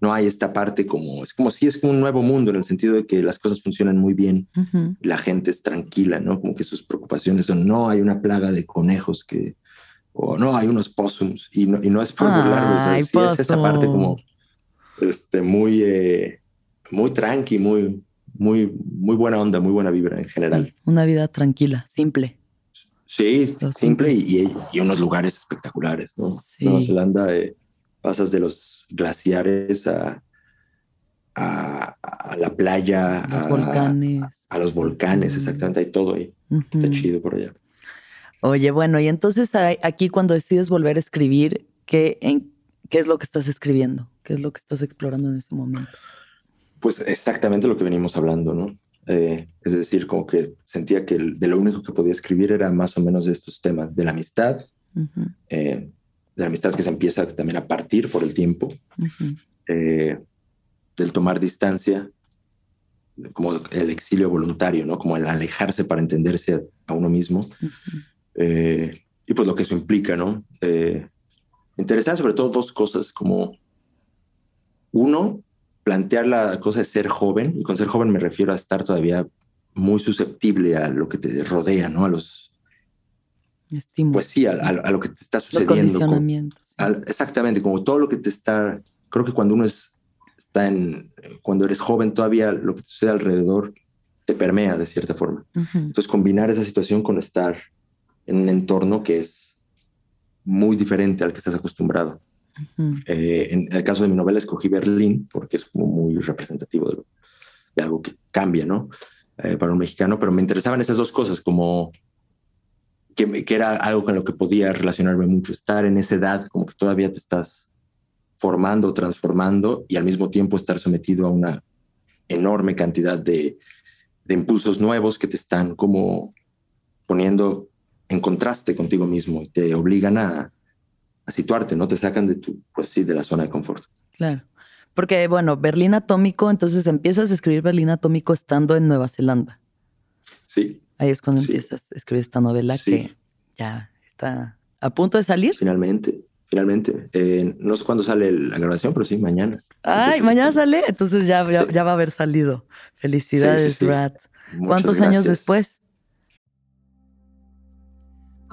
no hay esta parte como, es como si es como un nuevo mundo en el sentido de que las cosas funcionan muy bien, la gente es tranquila, ¿no? Como que sus preocupaciones son, no hay una plaga de conejos que, o no, hay unos possums y no, y no es por burlarlos, es esa parte como este, muy, eh, muy tranqui, muy, muy, muy buena onda, muy buena vibra en general. una vida tranquila, simple. Sí, simple y, y, unos lugares espectaculares, ¿no? Nueva Zelanda, eh, pasas de los glaciares a, a, la playa, a los volcanes. A, los volcanes, exactamente, hay todo ahí. Está chido por allá. Oye, bueno, y entonces aquí cuando decides volver a escribir, ¿qué, en, ¿qué es lo que estás escribiendo? ¿Qué es lo que estás explorando en ese momento? Pues exactamente lo que venimos hablando, ¿no? Eh, es decir, como que sentía que de lo único que podía escribir era más o menos de estos temas, de la amistad, eh, de la amistad que se empieza también a partir por el tiempo, eh, del tomar distancia, como el exilio voluntario, ¿no? Como el alejarse para entenderse a, uno mismo. Eh, y pues lo que eso implica, ¿no? Interesante sobre todo dos cosas, como uno, plantear la cosa de ser joven, y con ser joven me refiero a estar todavía muy susceptible a lo que te rodea, ¿no? A los... Estímulos. Pues sí, a, lo que te está sucediendo. Los condicionamientos. exactamente, como todo lo que te está... Creo que cuando uno es, está en... Cuando eres joven todavía lo que te sucede alrededor te permea de cierta forma. Entonces combinar esa situación con estar en un entorno que es muy diferente al que estás acostumbrado. Eh, en el caso de mi novela escogí Berlín porque es como muy representativo de, algo que cambia, ¿no? Eh, para un mexicano, pero me interesaban estas dos cosas, como que, que, era algo con lo que podía relacionarme mucho, estar en esa edad, como que todavía te estás formando, transformando y al mismo tiempo estar sometido a una enorme cantidad de, de impulsos nuevos que te están como poniendo en contraste contigo mismo y te obligan a, situarte, ¿no? Te sacan de tu, pues sí, de la zona de confort. Claro. Porque, bueno, Berlín Atómico, entonces empiezas a escribir Berlín Atómico estando en Nueva Zelanda. Sí. Ahí es cuando empiezas a escribir esta novela que ya está a punto de salir. Finalmente, finalmente. Eh, no sé cuándo sale la grabación, pero sí, mañana. Ay, mañana sale, entonces ya, ya, va a haber salido. Felicidades, Brad. ¿Cuántos años después?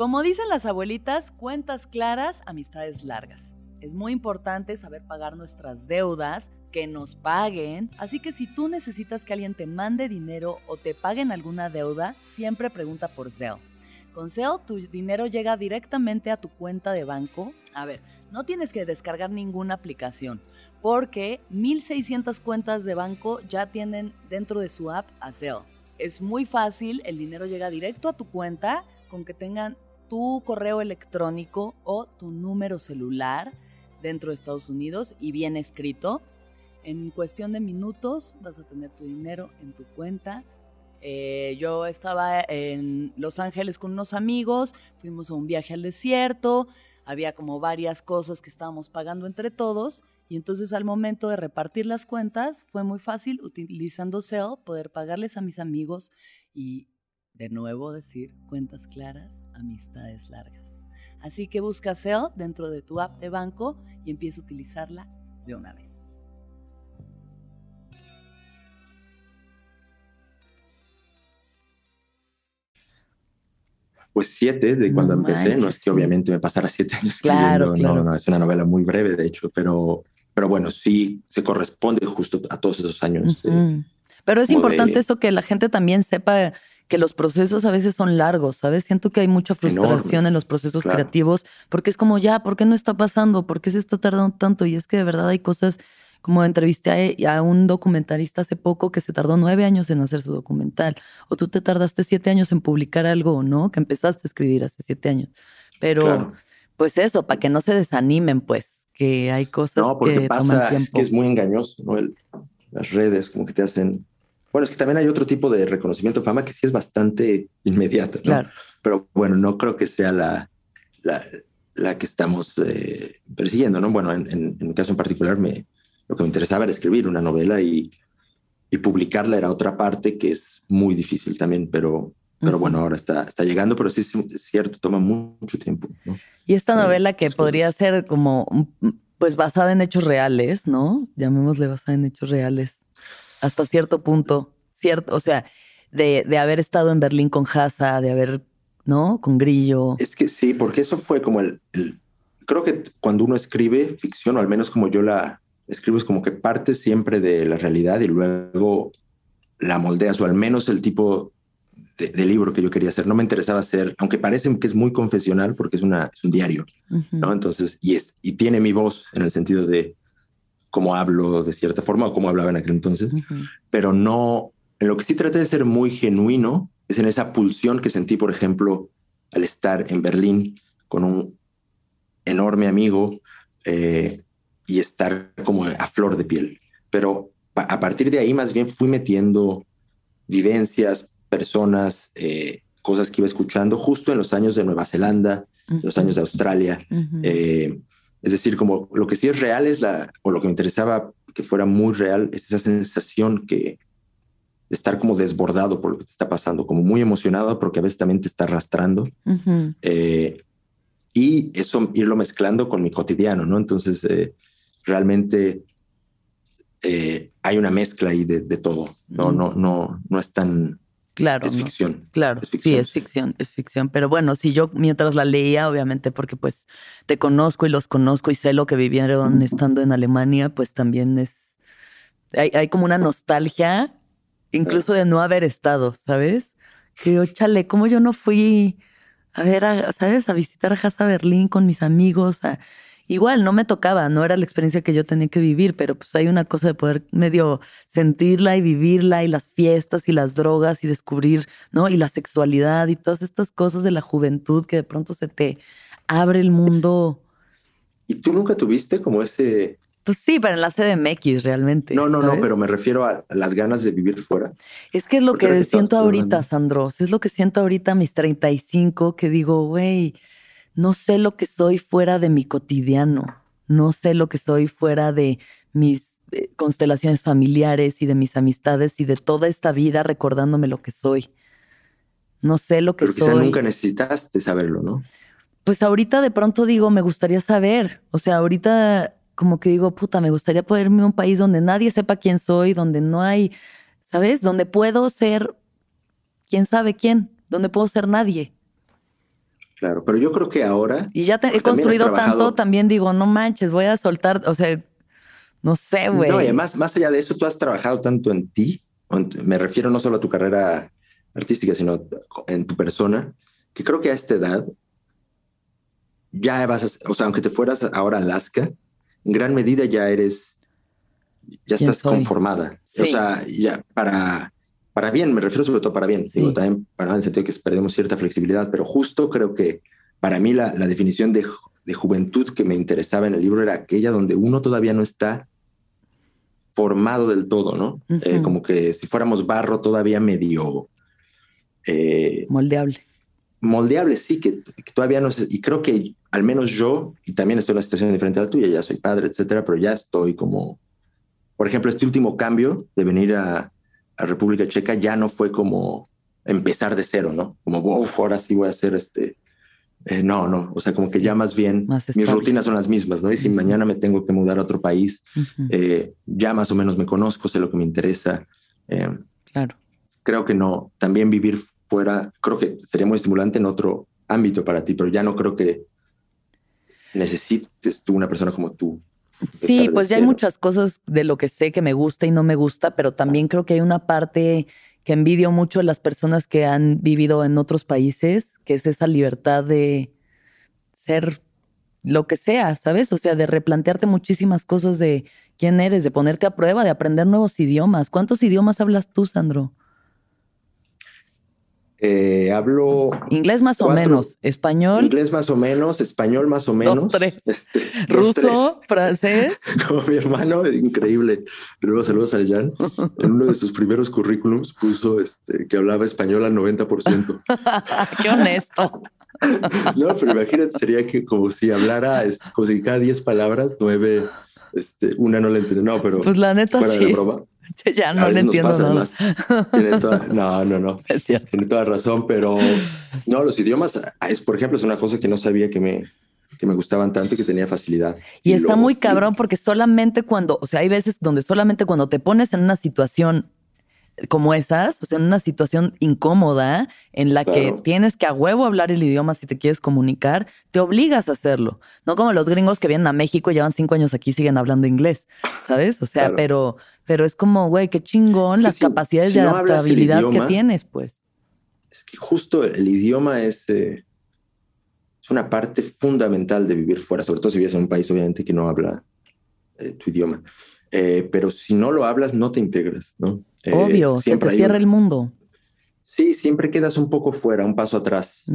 Como dicen las abuelitas, cuentas claras, amistades largas. Es muy importante saber pagar nuestras deudas, que nos paguen. Así que si tú necesitas que alguien te mande dinero o te paguen alguna deuda, siempre pregunta por Zelle. Con Zelle tu dinero llega directamente a tu cuenta de banco. A ver, no tienes que descargar ninguna aplicación porque 1600 cuentas de banco ya tienen dentro de su app a Zelle. Es muy fácil, el dinero llega directo a tu cuenta con que tengan tu correo electrónico o tu número celular dentro de Estados Unidos y bien escrito. En cuestión de minutos vas a tener tu dinero en tu cuenta. Eh, yo estaba en Los Ángeles con unos amigos, fuimos a un viaje al desierto, había como varias cosas que estábamos pagando entre todos y entonces al momento de repartir las cuentas fue muy fácil utilizando Cell poder pagarles a mis amigos y de nuevo decir cuentas claras, amistades largas. Así que busca SEO dentro de tu app de banco y empieza a utilizarla de una vez. Pues siete de cuando empecé, no es que obviamente me pasara siete años. Claro, claro. No, no, es una novela muy breve, de hecho, pero, pero bueno, sí se corresponde justo a todos esos años. pero es importante eso que la gente también sepa que los procesos a veces son largos, ¿sabes? Siento que hay mucha frustración en los procesos creativos porque es como, ya, ¿por qué no está pasando? ¿Por qué se está tardando tanto? Y es que de verdad hay cosas, como entrevisté a, un documentalista hace poco que se tardó nueve años en hacer su documental, o tú te tardaste siete años en publicar algo, ¿no? Que empezaste a escribir hace siete años. Pero, pues eso, para que no se desanimen, pues, que hay cosas no, porque pasa, Es que es muy engañoso, ¿no? las redes como que te hacen bueno, es que también hay otro tipo de reconocimiento fama que sí es bastante inmediato, Claro. Pero bueno, no creo que sea la, la, que estamos eh, persiguiendo, ¿no? Bueno, en, en, mi caso en particular, me, lo que me interesaba era escribir una novela y, y publicarla era otra parte que es muy difícil también, pero, pero bueno, ahora está, está llegando, pero sí es cierto, toma mucho tiempo. Y esta novela que podría ser como, pues basada en hechos reales, ¿no? Llamémosle basada en hechos reales hasta cierto punto, cierto, o sea, de, de haber estado en Berlín con Haza, de haber, ¿no? Con Grillo. Es que sí, porque eso fue como el, creo que cuando uno escribe ficción, o al menos como yo la escribo, es como que parte siempre de la realidad y luego la moldeas, o al menos el tipo de, libro que yo quería hacer. No me interesaba hacer, aunque parece que es muy confesional, porque es, una, es un diario, ¿no? Entonces, y, es, y tiene mi voz en el sentido de cómo hablo de cierta forma o cómo hablaba en aquel entonces, pero no, en lo que sí traté de ser muy genuino es en esa pulsión que sentí, por ejemplo, al estar en Berlín con un enorme amigo eh, y estar como a flor de piel. Pero a partir de ahí más bien fui metiendo vivencias, personas, eh, cosas que iba escuchando justo en los años de Nueva Zelanda, los años de Australia. Es decir, como lo que sí es real es la, o lo que me interesaba que fuera muy real, es esa sensación que de estar como desbordado por lo que te está pasando, como muy emocionado porque a veces también te está arrastrando. Eh, y eso irlo mezclando con mi cotidiano, ¿no? Entonces, eh, realmente eh, hay una mezcla ahí de, de todo, ¿no? No, no, no es tan Claro. Es ficción. claro, sí, es ficción, es ficción. Pero bueno, si yo mientras la leía, obviamente porque pues te conozco y los conozco y sé lo que vivieron estando en Alemania, pues también es, hay, como una nostalgia, incluso de no haber estado, ¿sabes? Que yo, chale, ¿cómo yo no fui a ver, ¿sabes? A visitar a Hasa Berlín con mis amigos, a igual no me tocaba, no era la experiencia que yo tenía que vivir, pero pues hay una cosa de poder medio sentirla y vivirla y las fiestas y las drogas y descubrir, ¿no? Y la sexualidad y todas estas cosas de la juventud que de pronto se te abre el mundo. ¿Y tú nunca tuviste como ese... Pues sí, pero en la CDMX realmente. No, no, no, pero me refiero a las ganas de vivir fuera. Es que es lo que siento ahorita, Sandros, es lo que siento ahorita a mis 35, que digo, güey, no sé lo que soy fuera de mi cotidiano, no sé lo que soy fuera de mis eh, constelaciones familiares y de mis amistades y de toda esta vida recordándome lo que soy. No sé lo que Pero quizá nunca necesitaste saberlo, ¿no? Pues ahorita de pronto digo, me gustaría saber. O sea, ahorita como que digo, puta, me gustaría poder irme a un país donde nadie sepa quién soy, donde no hay, ¿sabes? Donde puedo ser quién sabe quién, donde puedo ser nadie. Claro, pero yo creo que ahora... Y ya he construido tanto, también digo, no manches, voy a soltar, o sea, no sé, güey. No, y además, más allá de eso, tú has trabajado tanto en ti, me refiero no solo a tu carrera artística, sino en tu persona, que creo que a esta edad ya vas a, o sea, aunque te fueras ahora a Alaska, en gran medida ya eres, ya estás conformada. O sea, ya para, para bien, me refiero sobre todo para bien. Digo, también para el sentido que perdemos cierta flexibilidad, pero justo creo que para mí la, la definición de, de juventud que me interesaba en el libro era aquella donde uno todavía no está formado del todo, ¿no? Eh, como que si fuéramos barro todavía medio... Eh, moldeable. Moldeable, sí, que, todavía no sé, y creo que al menos yo, y también estoy en una situación diferente a la tuya, ya soy padre, etcétera, pero ya estoy como, por ejemplo, este último cambio de venir a, a República Checa ya no fue como empezar de cero, ¿no? Como, wow, ahora sí voy a hacer este, eh, no, no, o sea, como que ya más bien mis rutinas son las mismas, ¿no? Y si mañana me tengo que mudar a otro país, eh, ya más o menos me conozco, sé lo que me interesa. Eh, claro. Creo que no, también vivir fuera, creo que sería muy estimulante en otro ámbito para ti, pero ya no creo que necesites tú una persona como tú. Sí, pues ya hay muchas cosas de lo que sé que me gusta y no me gusta, pero también creo que hay una parte que envidio mucho las personas que han vivido en otros países, que es esa libertad de ser lo que sea, ¿sabes? O sea, de replantearte muchísimas cosas de quién eres, de ponerte a prueba, de aprender nuevos idiomas. ¿Cuántos idiomas hablas tú, Sandro? Eh, hablo. Inglés más o menos. Español. Inglés más o menos. Español más o menos. Este, Ruso, francés. Como mi hermano, increíble. Primero saludos al Jan. En uno de sus primeros currículums puso este, que hablaba español al 90%. Qué honesto. no, pero imagínate, sería que como si hablara, como si cada 10 palabras, nueve, este, una no le entiende. No, pero. Pues la neta sí. De broma. ya no le entiendo nada. Tiene toda, no, no, no. Tiene toda razón, pero no, los idiomas es, por ejemplo, es una cosa que no sabía que me, que me gustaban tanto y que tenía facilidad. Y, está muy cabrón porque solamente cuando, o sea, hay veces donde solamente cuando te pones en una situación como esas, o sea, en una situación incómoda en la que tienes que a huevo hablar el idioma si te quieres comunicar, te obligas a hacerlo. No como los gringos que vienen a México y llevan cinco años aquí y siguen hablando inglés, ¿sabes? O sea, pero, pero es como, güey, qué chingón las capacidades de adaptabilidad que tienes, pues. Es que justo el idioma es, eh, es una parte fundamental de vivir fuera, sobre todo si vives en un país, obviamente, que no habla eh, tu idioma. Eh, pero si no lo hablas, no te integras, ¿no? Obvio, se te cierra el mundo. Sí, siempre quedas un poco fuera, un paso atrás.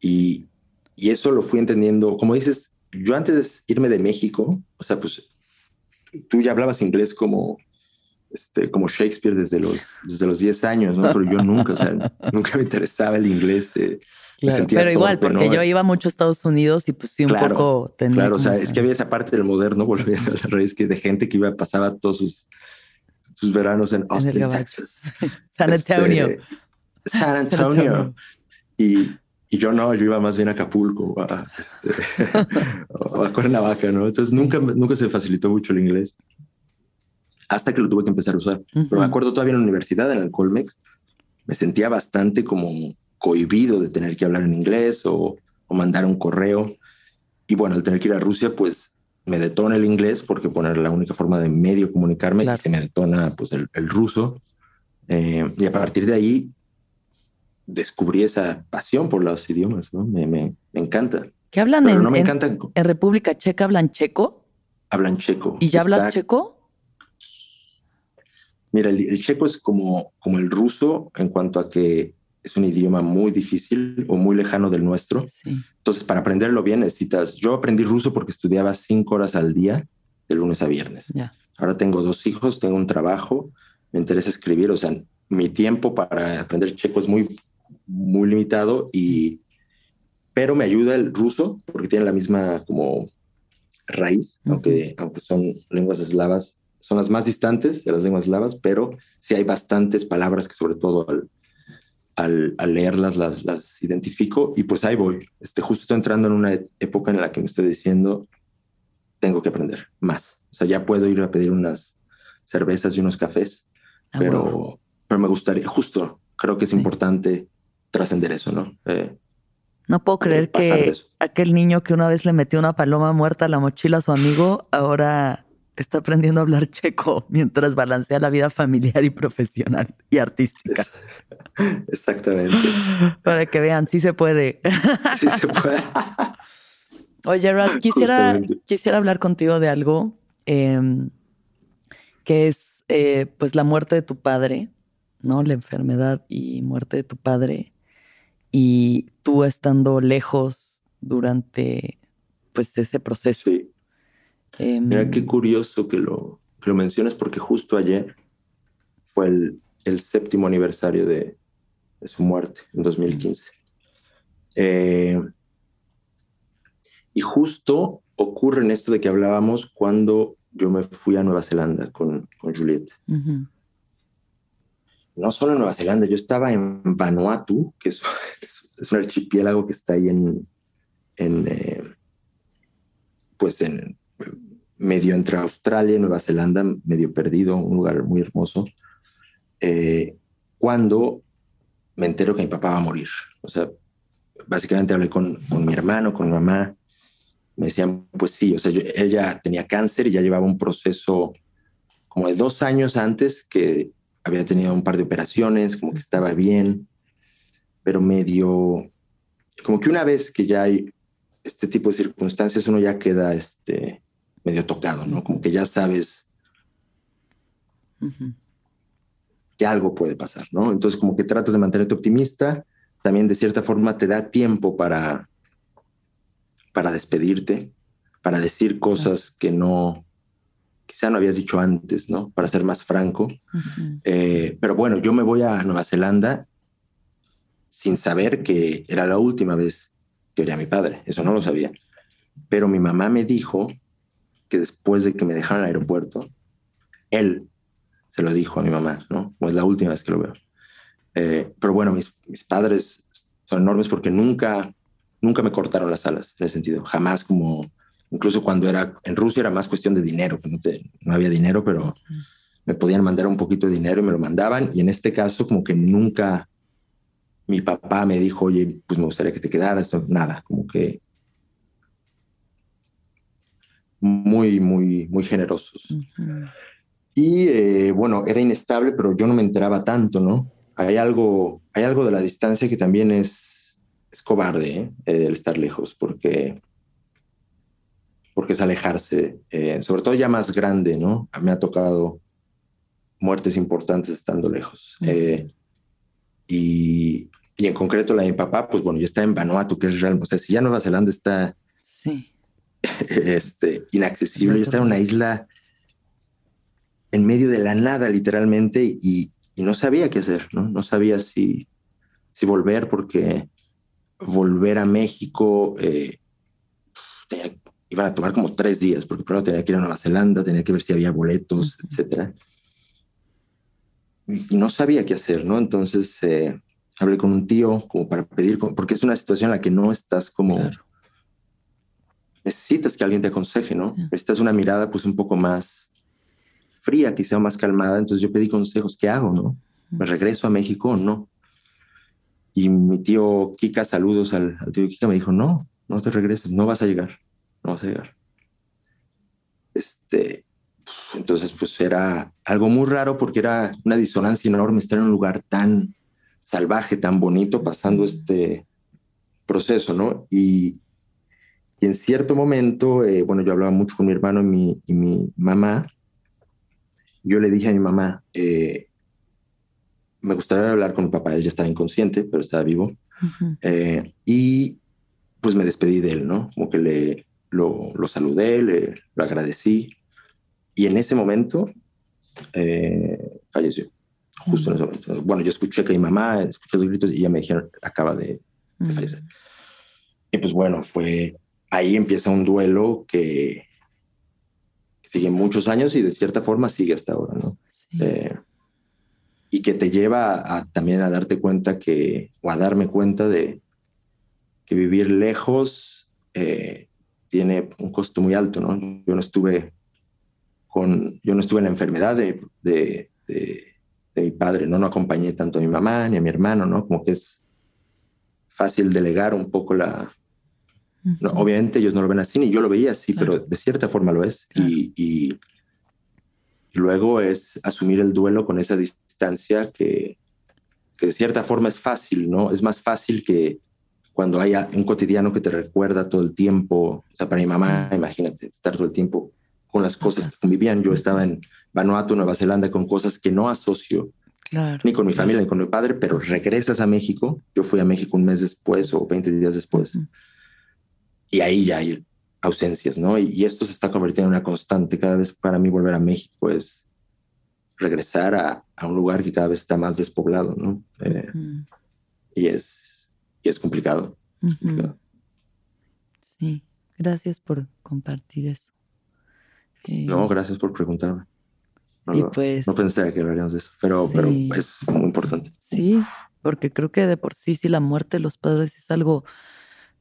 y, y eso lo fui entendiendo, como dices, yo antes de irme de México, o sea, pues tú ya hablabas inglés como, este, como Shakespeare desde los, desde los 10 años, ¿no? Pero yo nunca, o sea, nunca me interesaba el inglés. Eh, pero igual, porque yo iba mucho a Estados Unidos y pues sí, un poco tenía. Claro, o sea, es que había esa parte del moderno, volviendo a la raíz, que de gente que iba, pasaba todos sus, sus veranos en Austin, Texas. San Antonio. Este, San Antonio. Y, y yo no, yo iba más bien a Acapulco a, este, a Cuernavaca, ¿no? Entonces nunca, nunca se facilitó mucho el inglés hasta que lo tuve que empezar a usar. Pero me acuerdo todavía en la universidad, en el Colmex, me sentía bastante como cohibido de tener que hablar en inglés o, o mandar un correo. Y bueno, al tener que ir a Rusia, pues me detona el inglés porque poner la única forma de medio comunicarme claro. que me detona pues el, el ruso. Eh, y a partir de ahí descubrí esa pasión por los idiomas, ¿no? Me, me, encanta. ¿Qué hablan en, no me en, en, República Checa? ¿Hablan checo? Hablan checo. ¿Y ya hablas checo? Mira, el, el, checo es como, como el ruso en cuanto a que es un idioma muy difícil o muy lejano del nuestro. Sí. Entonces, para aprenderlo bien necesitas... Yo aprendí ruso porque estudiaba cinco horas al día, de lunes a viernes. Yeah. Ahora tengo dos hijos, tengo un trabajo, me interesa escribir, o sea, mi tiempo para aprender checo es muy muy limitado y pero me ayuda el ruso porque tiene la misma como raíz, uh -huh. aunque, aunque son lenguas eslavas, son las más distantes de las lenguas eslavas, pero sí hay bastantes palabras que sobre todo al, al, al leerlas las, las, identifico y pues ahí voy. Este, justo estoy entrando en una época en la que me estoy diciendo, tengo que aprender más. O sea, ya puedo ir a pedir unas cervezas y unos cafés, ah, pero, pero me gustaría, justo, creo que es sí. importante trascender eso, ¿no? Eh, No puedo creer que aquel niño que una vez le metió una paloma muerta a la mochila a su amigo, ahora está aprendiendo a hablar checo mientras balancea la vida familiar y profesional y artística. Exactamente. Para que vean, sí se puede. Sí se puede. Oye, Rad, quisiera, quisiera hablar contigo de algo em, que es eh, pues la muerte de tu padre, ¿no? La enfermedad y muerte de tu padre. Y tú estando lejos durante pues ese proceso. Sí. Mira qué curioso que lo, que lo mencionas porque justo ayer fue el, el séptimo aniversario de, de, su muerte, en 2015. Eh, y justo ocurre en esto de que hablábamos cuando yo me fui a Nueva Zelanda con, con Juliet. No solo en Nueva Zelanda, yo estaba en Vanuatu, que es, es un archipiélago que está ahí en, en eh, pues en medio entre Australia y Nueva Zelanda, medio perdido, un lugar muy hermoso, eh, cuando me entero que mi papá va a morir. O sea, básicamente hablé con, con mi hermano, con mi mamá, me decían, pues sí, o sea, ella tenía cáncer y ya llevaba un proceso como de dos años antes que había tenido un par de operaciones, como que estaba bien, pero medio, como que una vez que ya hay este tipo de circunstancias, uno ya queda este, medio tocado, ¿no? Como que ya sabes que algo puede pasar, ¿no? Entonces como que tratas de mantenerte optimista, también de cierta forma te da tiempo para para despedirte, para decir cosas que no, quizá no habías dicho antes, ¿no? Para ser más franco. Eh, pero bueno, yo me voy a Nueva Zelanda sin saber que era la última vez que vería a mi padre. Eso no lo sabía. Pero mi mamá me dijo que después de que me dejaron al aeropuerto, él se lo dijo a mi mamá, ¿no? Pues la última vez que lo veo. Eh, pero bueno, mis, mis padres son enormes porque nunca nunca me cortaron las alas en ese sentido. Jamás como, incluso cuando era en Rusia era más cuestión de dinero, no, había dinero, pero me podían mandar un poquito de dinero y me lo mandaban. Y en este caso como que nunca mi papá me dijo, oye, pues me gustaría que te quedaras, nada, como que muy, muy, muy generosos. Y eh, bueno, era inestable, pero yo no me enteraba tanto, ¿no? Hay algo, hay algo de la distancia que también es es cobarde ¿eh? el estar lejos, porque, porque es alejarse, eh, sobre todo ya más grande, ¿no? Me ha tocado muertes importantes estando lejos. Eh, y, y, en concreto la de mi papá, pues bueno, ya está en Vanuatu, que es real. O sea, si ya Nueva Zelanda está este, inaccesible, ya está en una isla en medio de la nada, literalmente, y, y no sabía qué hacer, ¿no? No sabía si, si volver porque volver a México, eh, iba a tomar como tres días, porque primero tenía que ir a Nueva Zelanda, tenía que ver si había boletos, etcétera. Y no sabía qué hacer, ¿no? Entonces eh, hablé con un tío como para pedir, porque es una situación en la que no estás como... Necesitas que alguien te aconseje, ¿no? Necesitas una mirada pues un poco más fría, quizá más calmada. Entonces yo pedí consejos, ¿qué hago, no? ¿Me regreso a México o no? Y mi tío Kika, saludos al, tío Kika, me dijo, no, no te regreses, no vas a llegar, no vas a llegar. Este, entonces, pues era algo muy raro porque era una disonancia enorme estar en un lugar tan salvaje, tan bonito, pasando este proceso, ¿no? Y, en cierto momento, eh, bueno, yo hablaba mucho con mi hermano y mi, y mi mamá. Yo le dije a mi mamá, eh, me gustaría hablar con mi papá, él ya estaba inconsciente, pero estaba vivo. Eh, y pues me despedí de él, ¿no? Como que le, lo, lo saludé, le lo agradecí. Y en ese momento eh, falleció. Justo en ese momento. Bueno, yo escuché que mi mamá escuchó los gritos y ya me dijeron, acaba de, fallecer. Y pues bueno, fue ahí empieza un duelo que, sigue muchos años y de cierta forma sigue hasta ahora, ¿no? Eh, y que te lleva a, también a darte cuenta que, o a darme cuenta de que vivir lejos eh, tiene un costo muy alto, ¿no? Yo no estuve con, yo no estuve en la enfermedad de, de, de, mi padre, ¿no? No acompañé tanto a mi mamá ni a mi hermano, ¿no? Como que es, fácil delegar un poco la... obviamente ellos no lo ven así, ni yo lo veía así, pero de cierta forma lo es. Y, y, luego es asumir el duelo con esa distancia que, que de cierta forma es fácil, ¿no? Es más fácil que cuando haya un cotidiano que te recuerda todo el tiempo. O sea, para mi mamá, imagínate, estar todo el tiempo con las cosas que convivían. Yo estaba en Vanuatu, Nueva Zelanda, con cosas que no asocio ni con mi familia ni con mi padre, pero regresas a México. Yo fui a México un mes después o 20 días después. Y ahí ya hay ausencias, ¿no? Y, esto se está convirtiendo en una constante. Cada vez para mí volver a México es regresar a, un lugar que cada vez está más despoblado, ¿no? Eh, y, es, y es complicado. Sí, gracias por compartir eso. no, eh, gracias por preguntarme. No, pues, no pensé que hablaríamos de eso, pero, pero es muy importante. Sí, porque creo que de por sí, si la muerte de los padres es algo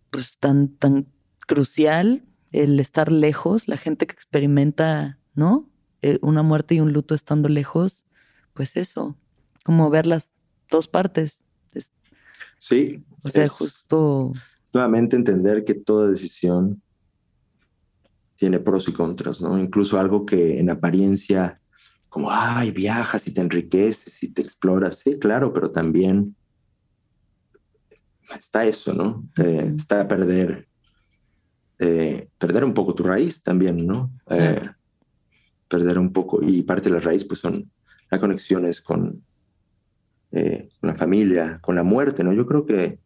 pues, tan, tan crucial, el estar lejos, la gente que experimenta, ¿no? Eh, una muerte y un luto estando lejos, pues eso, como ver las dos partes. Sí. O sea, justo. Nuevamente entender que toda decisión tiene pros y contras, ¿no? Incluso algo que en apariencia como, ay, viajas y te enriqueces y te exploras. Sí, claro, pero también está eso, ¿no? Eh, está perder, eh, perder un poco tu raíz también, ¿no? Eh, perder un poco, y parte de la raíz, pues son las conexiones con, con la familia, con la muerte, ¿no? Yo creo que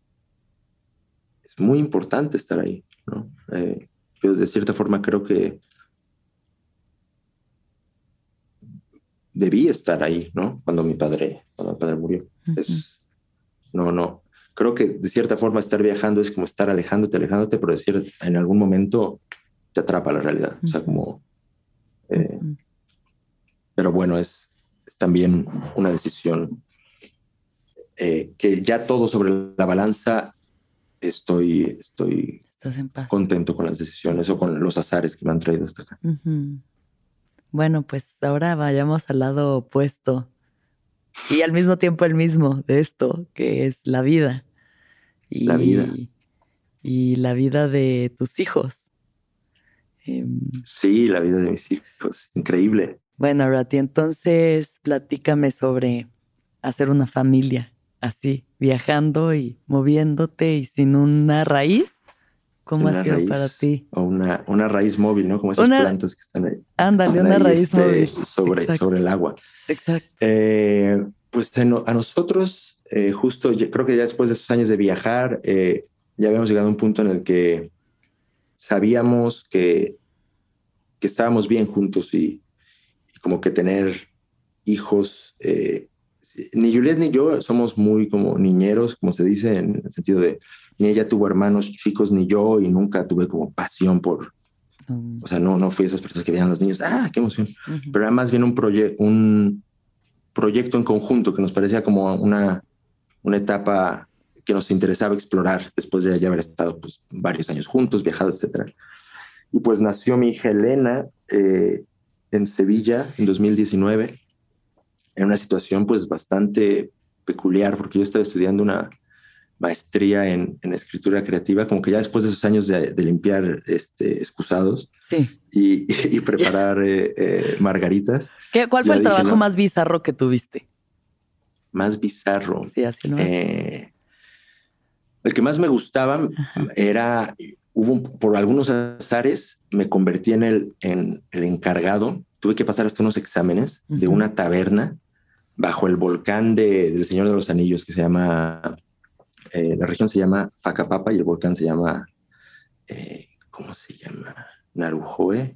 es muy importante estar ahí, ¿no? yo de cierta forma creo que debí estar ahí, ¿no? Cuando mi padre, cuando mi padre murió. no, no. Creo que de cierta forma estar viajando es como estar alejándote, alejándote, pero decir, en algún momento te atrapa la realidad. O sea, como... Eh, pero bueno, es, también una decisión eh, que ya todo sobre la balanza estoy, estoy contento con las decisiones o con los azares que me han traído hasta acá. Bueno, pues ahora vayamos al lado opuesto y al mismo tiempo el mismo de esto, que es la vida. Y, la vida. Y la vida de tus hijos. Em, sí, la vida de mis hijos. Increíble. Bueno, Rati, entonces platícame sobre hacer una familia así, viajando y moviéndote y sin una raíz. ¿Cómo ha sido para ti? O una, una raíz móvil, ¿no? Como esas plantas que están ahí. Ándale, una raíz este, móvil. Sobre, sobre el agua. Exacto. Eh, pues a nosotros, eh, justo creo que ya después de esos años de viajar, eh, ya habíamos llegado a un punto en el que sabíamos que, que estábamos bien juntos y, como que tener hijos ni Juliet ni yo somos muy como niñeros, como se dice, en el sentido de ni ella tuvo hermanos chicos ni yo y nunca tuve como pasión por, mm. o sea, no, no fui esas personas que veían a los niños, ah, qué emoción, pero era más bien un, un proyecto en conjunto que nos parecía como una, una etapa que nos interesaba explorar después de ya haber estado pues, varios años juntos, viajado, etc. Y pues nació mi hija Elena eh, en Sevilla en 2019 en una situación pues bastante peculiar, porque yo estaba estudiando una maestría en, escritura creativa, como que ya después de esos años de, limpiar este, excusados y, preparar eh, eh, margaritas. ¿Qué, ¿Cuál fue el trabajo más bizarro que tuviste? Más bizarro. Sí, así lo eh, El que más me gustaba era, hubo por algunos azares, me convertí en el, en el encargado. Tuve que pasar hasta unos exámenes de una taberna bajo el volcán de, del Señor de los Anillos, que se llama, eh, la región se llama Facapapa y el volcán se llama, eh, ¿cómo se llama? Narujoe.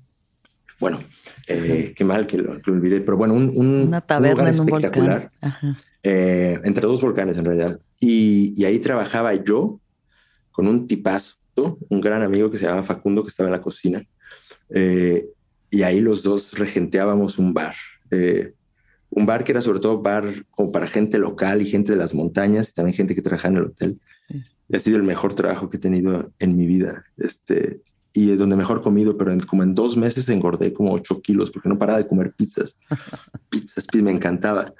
Bueno, eh, qué mal que lo, olvidé, pero bueno, un, Una taberna en un espectacular, entre dos volcanes en realidad. Y, y, ahí trabajaba yo con un tipazo, un gran amigo que se llamaba Facundo, que estaba en la cocina. y ahí los dos regenteábamos un bar un bar que era sobre todo bar como para gente local y gente de las montañas y también gente que trabaja en el hotel. Y ha sido el mejor trabajo que he tenido en mi vida. Este, y es donde mejor comido, pero en, como en dos meses engordé como ocho kilos porque no paraba de comer pizzas. pizzas, me encantaba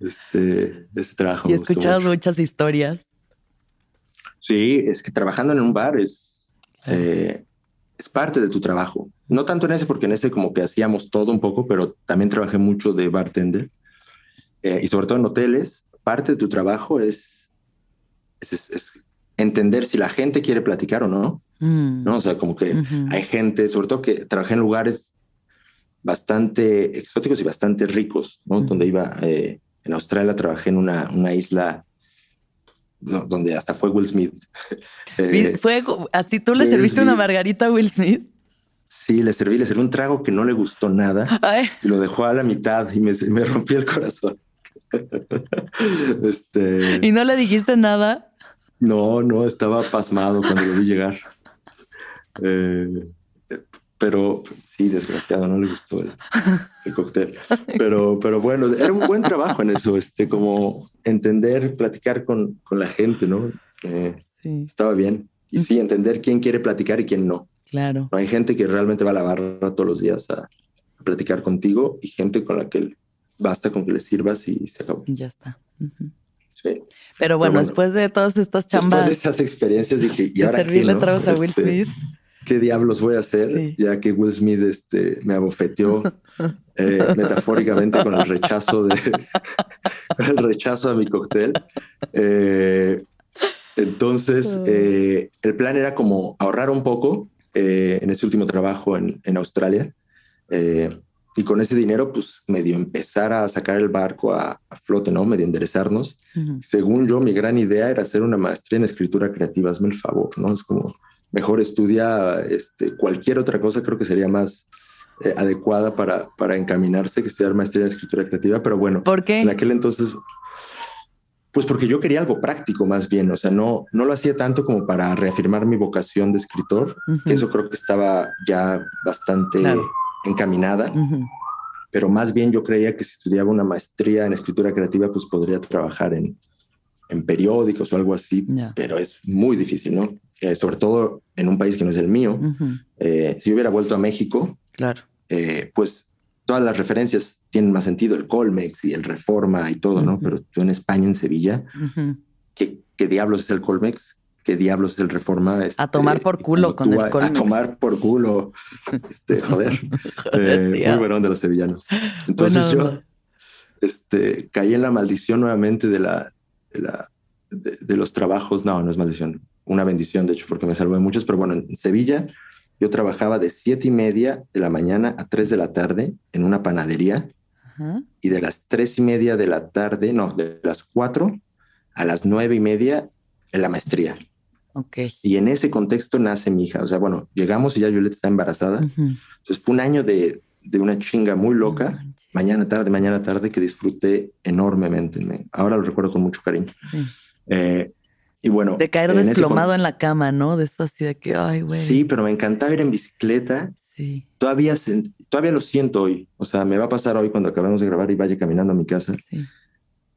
este, este trabajo. Y he escuchado muchas historias. Sí, es que trabajando en un bar es, eh, es parte de tu trabajo. No tanto en ese, porque en ese como que hacíamos todo un poco, pero también trabajé mucho de bartender. Eh, y sobre todo en hoteles, parte de tu trabajo es, es, entender si la gente quiere platicar o no. Mm. ¿no? O sea, como que hay gente, sobre todo que trabajé en lugares bastante exóticos y bastante ricos, ¿no? Donde iba, eh, en Australia trabajé en una, una isla donde hasta fue Will Smith. Eh, fue así, tú le serviste una margarita a Will Smith. Sí, le serví, le serví un trago que no le gustó nada y lo dejó a la mitad y me, me rompió el corazón. este... ¿Y no le dijiste nada? No, no, estaba pasmado cuando lo vi llegar. Eh, pero sí, desgraciado, no le gustó el, cóctel. Pero, pero bueno, era un buen trabajo en eso, este, como entender, platicar con, con la gente, ¿no? Eh, estaba bien. Y sí, entender quién quiere platicar y quién no. Claro. Hay gente que realmente va a la barra todos los días a, platicar contigo y gente con la que basta con que le sirvas y se acabó. Ya está. Sí. Pero bueno, después de todas estas chambas. Después de esas experiencias dije, ¿y ahora servirle qué, a Will este, Smith qué diablos voy a hacer, ya que Will Smith este, me abofeteó eh, metafóricamente con el rechazo de el rechazo a mi cóctel. Eh, entonces, eh, el plan era como ahorrar un poco en ese último trabajo en, en Australia. Y con ese dinero, pues medio empezar a sacar el barco a, flote, ¿no? Medio enderezarnos. Según yo, mi gran idea era hacer una maestría en escritura creativa. Hazme el favor, ¿no? Es como, mejor estudia este, cualquier otra cosa, creo que sería más eh, adecuada para, para encaminarse que estudiar maestría en escritura creativa, pero bueno, ¿por qué? En aquel entonces, pues porque yo quería algo práctico más bien, o sea, no, no lo hacía tanto como para reafirmar mi vocación de escritor, eso creo que estaba ya bastante encaminada. Pero más bien yo creía que si estudiaba una maestría en escritura creativa, pues podría trabajar en, en periódicos o algo así, pero es muy difícil, ¿no? Eh, sobre todo en un país que no es el mío. Eh, si yo hubiera vuelto a México, claro. Eh, pues todas las referencias tienen más sentido, el Colmex y el Reforma y todo, ¿no? Pero tú en España, en Sevilla, ¿qué, diablos es el Colmex? ¿Qué diablos es el Reforma? a este, tomar por culo con el Colmex. A tomar por culo. Este, joder. muy bueno de los sevillanos. Entonces yo este, caí en la maldición nuevamente de la, de, la, de, los trabajos. No, no es maldición. Una bendición, de hecho, porque me salvé muchos. Pero bueno, en Sevilla yo trabajaba de siete y media de la mañana a tres de la tarde en una panadería. Y de las tres y media de la tarde, no, de las cuatro a las nueve y media en la maestría. Okay. Y en ese contexto nace mi hija. O sea, bueno, llegamos y ya Juliet está embarazada. Entonces fue un año de, de una chinga muy loca mañana, tarde, mañana, tarde, que disfruté enormemente. ahora lo recuerdo con mucho cariño. Eh, y bueno. De caer desplomado en la cama, ¿no? De eso así de que, ay, güey. Sí, pero me encantaba ir en bicicleta. Sí. Todavía, todavía lo siento hoy. O sea, me va a pasar hoy cuando acabemos de grabar y vaya caminando a mi casa. Sí.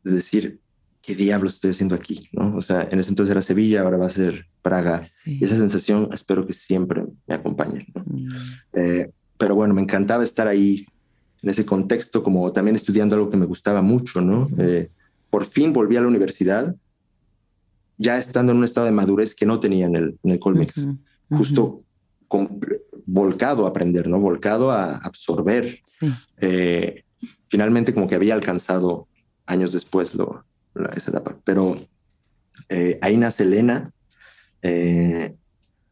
De decir, ¿qué diablos estoy haciendo aquí? ¿no? O sea, en ese entonces era Sevilla, ahora va a ser Praga. Y esa sensación espero que siempre me acompañe. Mm. Eh, pero bueno, me encantaba estar ahí en ese contexto, como también estudiando algo que me gustaba mucho, ¿no? Eh, por fin volví a la universidad, ya estando en un estado de madurez que no tenía en el, en el Colmex, justo volcado a aprender, ¿no? Volcado a absorber. Eh, finalmente como que había alcanzado años después lo, esa etapa, pero eh, ahí nace Elena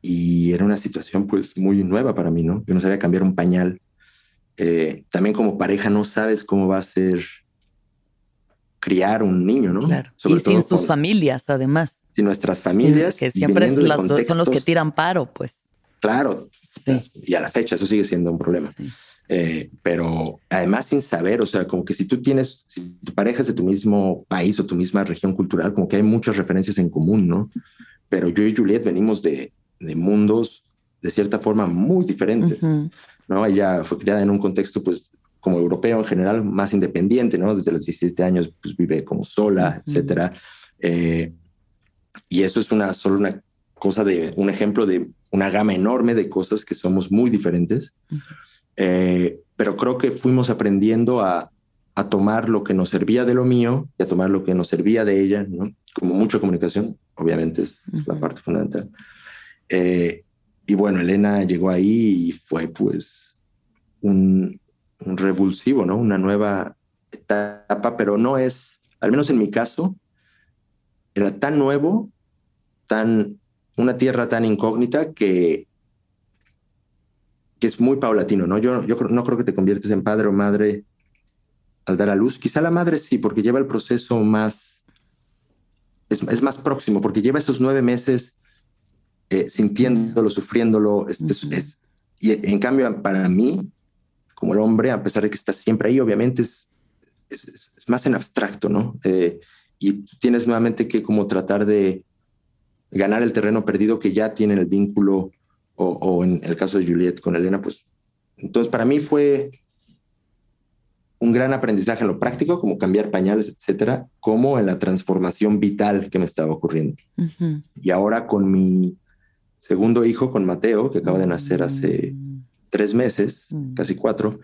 y era una situación pues muy nueva para mí, ¿no? Yo no sabía cambiar un pañal eh, también como pareja no sabes cómo va a ser criar un niño, ¿no? Claro. y sin sus familias, además. Y nuestras familias. que siempre son los que tiran paro, pues. Claro. Y a la fecha eso sigue siendo un problema. Eh, pero además sin saber, o sea, como que si tú tienes, si tu pareja es de tu mismo país o tu misma región cultural, como que hay muchas referencias en común, ¿no? Pero yo y Juliet venimos de, de mundos de cierta forma muy diferentes. ¿no? Ella fue criada en un contexto, pues, como europeo en general, más independiente, ¿no? Desde los 17 años, pues, vive como sola, etcétera. Eh, y eso es una, solo una cosa de, un ejemplo de una gama enorme de cosas que somos muy diferentes. Eh, pero creo que fuimos aprendiendo a, a tomar lo que nos servía de lo mío y a tomar lo que nos servía de ella, ¿no? Como mucha comunicación, obviamente es, la parte fundamental. Eh, y bueno, Elena llegó ahí y fue pues un, un revulsivo, ¿no? Una nueva etapa, pero no es, al menos en mi caso, era tan nuevo, tan, una tierra tan incógnita que, que es muy paulatino, ¿no? Yo, yo no creo que te conviertes en padre o madre al dar a luz. Quizá la madre sí, porque lleva el proceso más, es, es más próximo, porque lleva esos nueve meses eh, sintiéndolo, sufriéndolo. Este, es, y en cambio, para mí, como el hombre, a pesar de que estás siempre ahí, obviamente es, es, más en abstracto, ¿no? Eh, y tienes nuevamente que como tratar de ganar el terreno perdido que ya tienen el vínculo, o, o en el caso de Juliet con Elena, pues entonces para mí fue un gran aprendizaje en lo práctico, como cambiar pañales, etcétera, como en la transformación vital que me estaba ocurriendo. Y ahora con mi segundo hijo, con Mateo, que acaba de nacer hace mm. tres meses, mm. casi cuatro,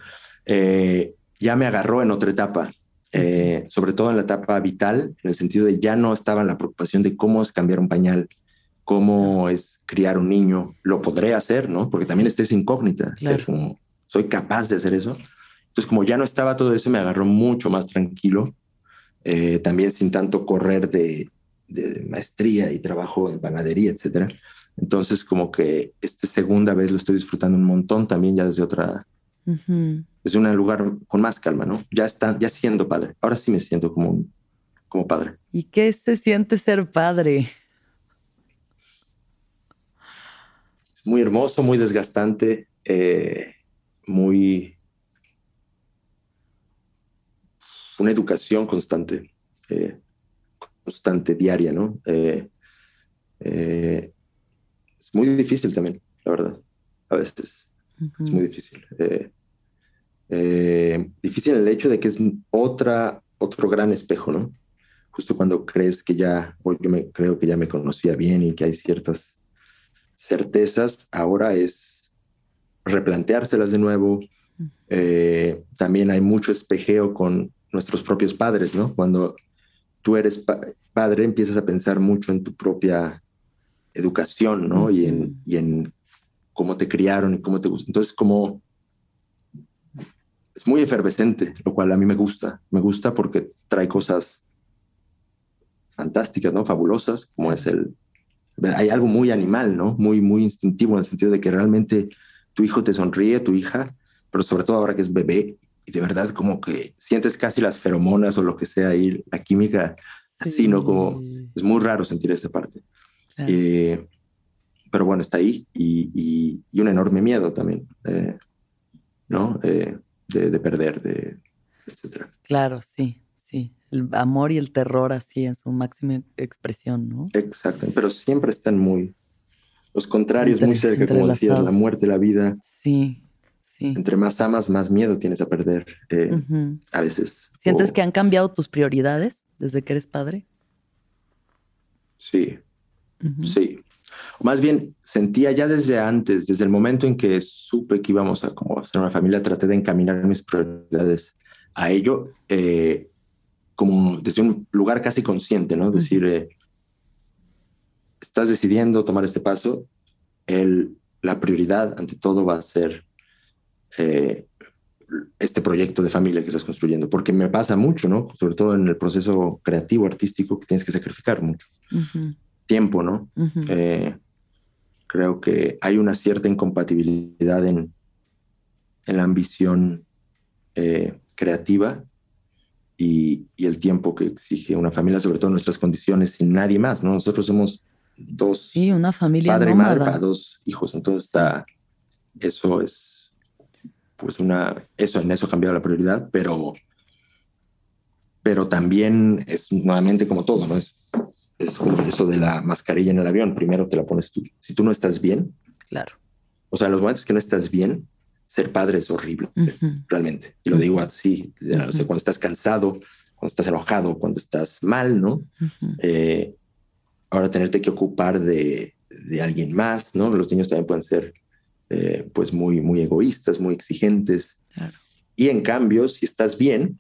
eh, ya me agarró en otra etapa, eh, sobre todo en la etapa vital, en el sentido de ya no estaba en la preocupación de cómo es cambiar un pañal, cómo es criar un niño, lo podré hacer, ¿no? Porque también estés incógnita, como, soy capaz de hacer eso. Entonces, como ya no estaba todo eso, me agarró mucho más tranquilo, eh, también sin tanto correr de, de, maestría y trabajo en panadería, etcétera. Entonces, como que esta segunda vez lo estoy disfrutando un montón también ya desde otra, desde un lugar con más calma, ¿no? Ya está, ya siendo padre. Ahora sí me siento como, como padre. ¿Y qué se siente ser padre? Es muy hermoso, muy desgastante, eh, muy una educación constante, eh, constante, diaria, ¿no? Eh, es muy difícil también, la verdad, a veces. Es muy difícil. Difícil el hecho de que es otra, otro gran espejo, ¿no? Justo cuando crees que ya, o yo me, creo que ya me conocía bien y que hay ciertas certezas, ahora es replanteárselas de nuevo. Eh, también hay mucho espejeo con nuestros propios padres, ¿no? Cuando tú eres padre, empiezas a pensar mucho en tu propia educación, ¿no? y, en, y en cómo te criaron y cómo te gusta. Entonces, como es muy efervescente, lo cual a mí me gusta. Me gusta porque trae cosas fantásticas, ¿no? Fabulosas, como es el... Hay algo muy animal, ¿no? Muy, muy instintivo en el sentido de que realmente tu hijo te sonríe, tu hija, pero sobre todo ahora que es bebé, y de verdad como que sientes casi las feromonas o lo que sea ahí, la química, así, ¿no? Como es muy raro sentir esa parte. Eh, pero bueno, está ahí y, y, un enorme miedo también, eh, ¿no? Eh, de, de, perder, de, etcétera. Claro, sí, sí. El amor y el terror así en su máxima expresión, ¿no? Exacto, pero siempre están muy, los contrarios muy cerca, como decías, la muerte, la vida. Sí, sí. Entre más amas, más miedo tienes a perder, a veces. ¿Sientes que han cambiado tus prioridades desde que eres padre? Sí, Sí. Más bien, sentía ya desde antes, desde el momento en que supe que íbamos a como ser una familia, traté de encaminar mis prioridades a ello, eh, como desde un lugar casi consciente, ¿no? Decir, eh, estás decidiendo tomar este paso, el, la prioridad ante todo va a ser eh, este proyecto de familia que estás construyendo, porque me pasa mucho, ¿no? Sobre todo en el proceso creativo, artístico, que tienes que sacrificar mucho tiempo, ¿no? Eh, creo que hay una cierta incompatibilidad en, en la ambición eh, creativa y, y, el tiempo que exige una familia, sobre todo nuestras condiciones, sin nadie más, ¿no? Nosotros somos dos. Sí, una familia. Padre y madre para dos hijos. Entonces está, eso es, pues una, eso en eso ha cambiado la prioridad, pero, pero también es nuevamente como todo, ¿no? Es es como eso de la mascarilla en el avión. Primero te la pones tú. Si tú no estás bien. Claro. O sea, en los momentos que no estás bien, ser padre es horrible, realmente. Y lo digo así, o sea, cuando estás cansado, cuando estás enojado, cuando estás mal, ¿no? Eh, ahora tenerte que ocupar de, de, alguien más, ¿no? Los niños también pueden ser, eh, pues, muy, muy egoístas, muy exigentes. Claro. Y en cambio, si estás bien,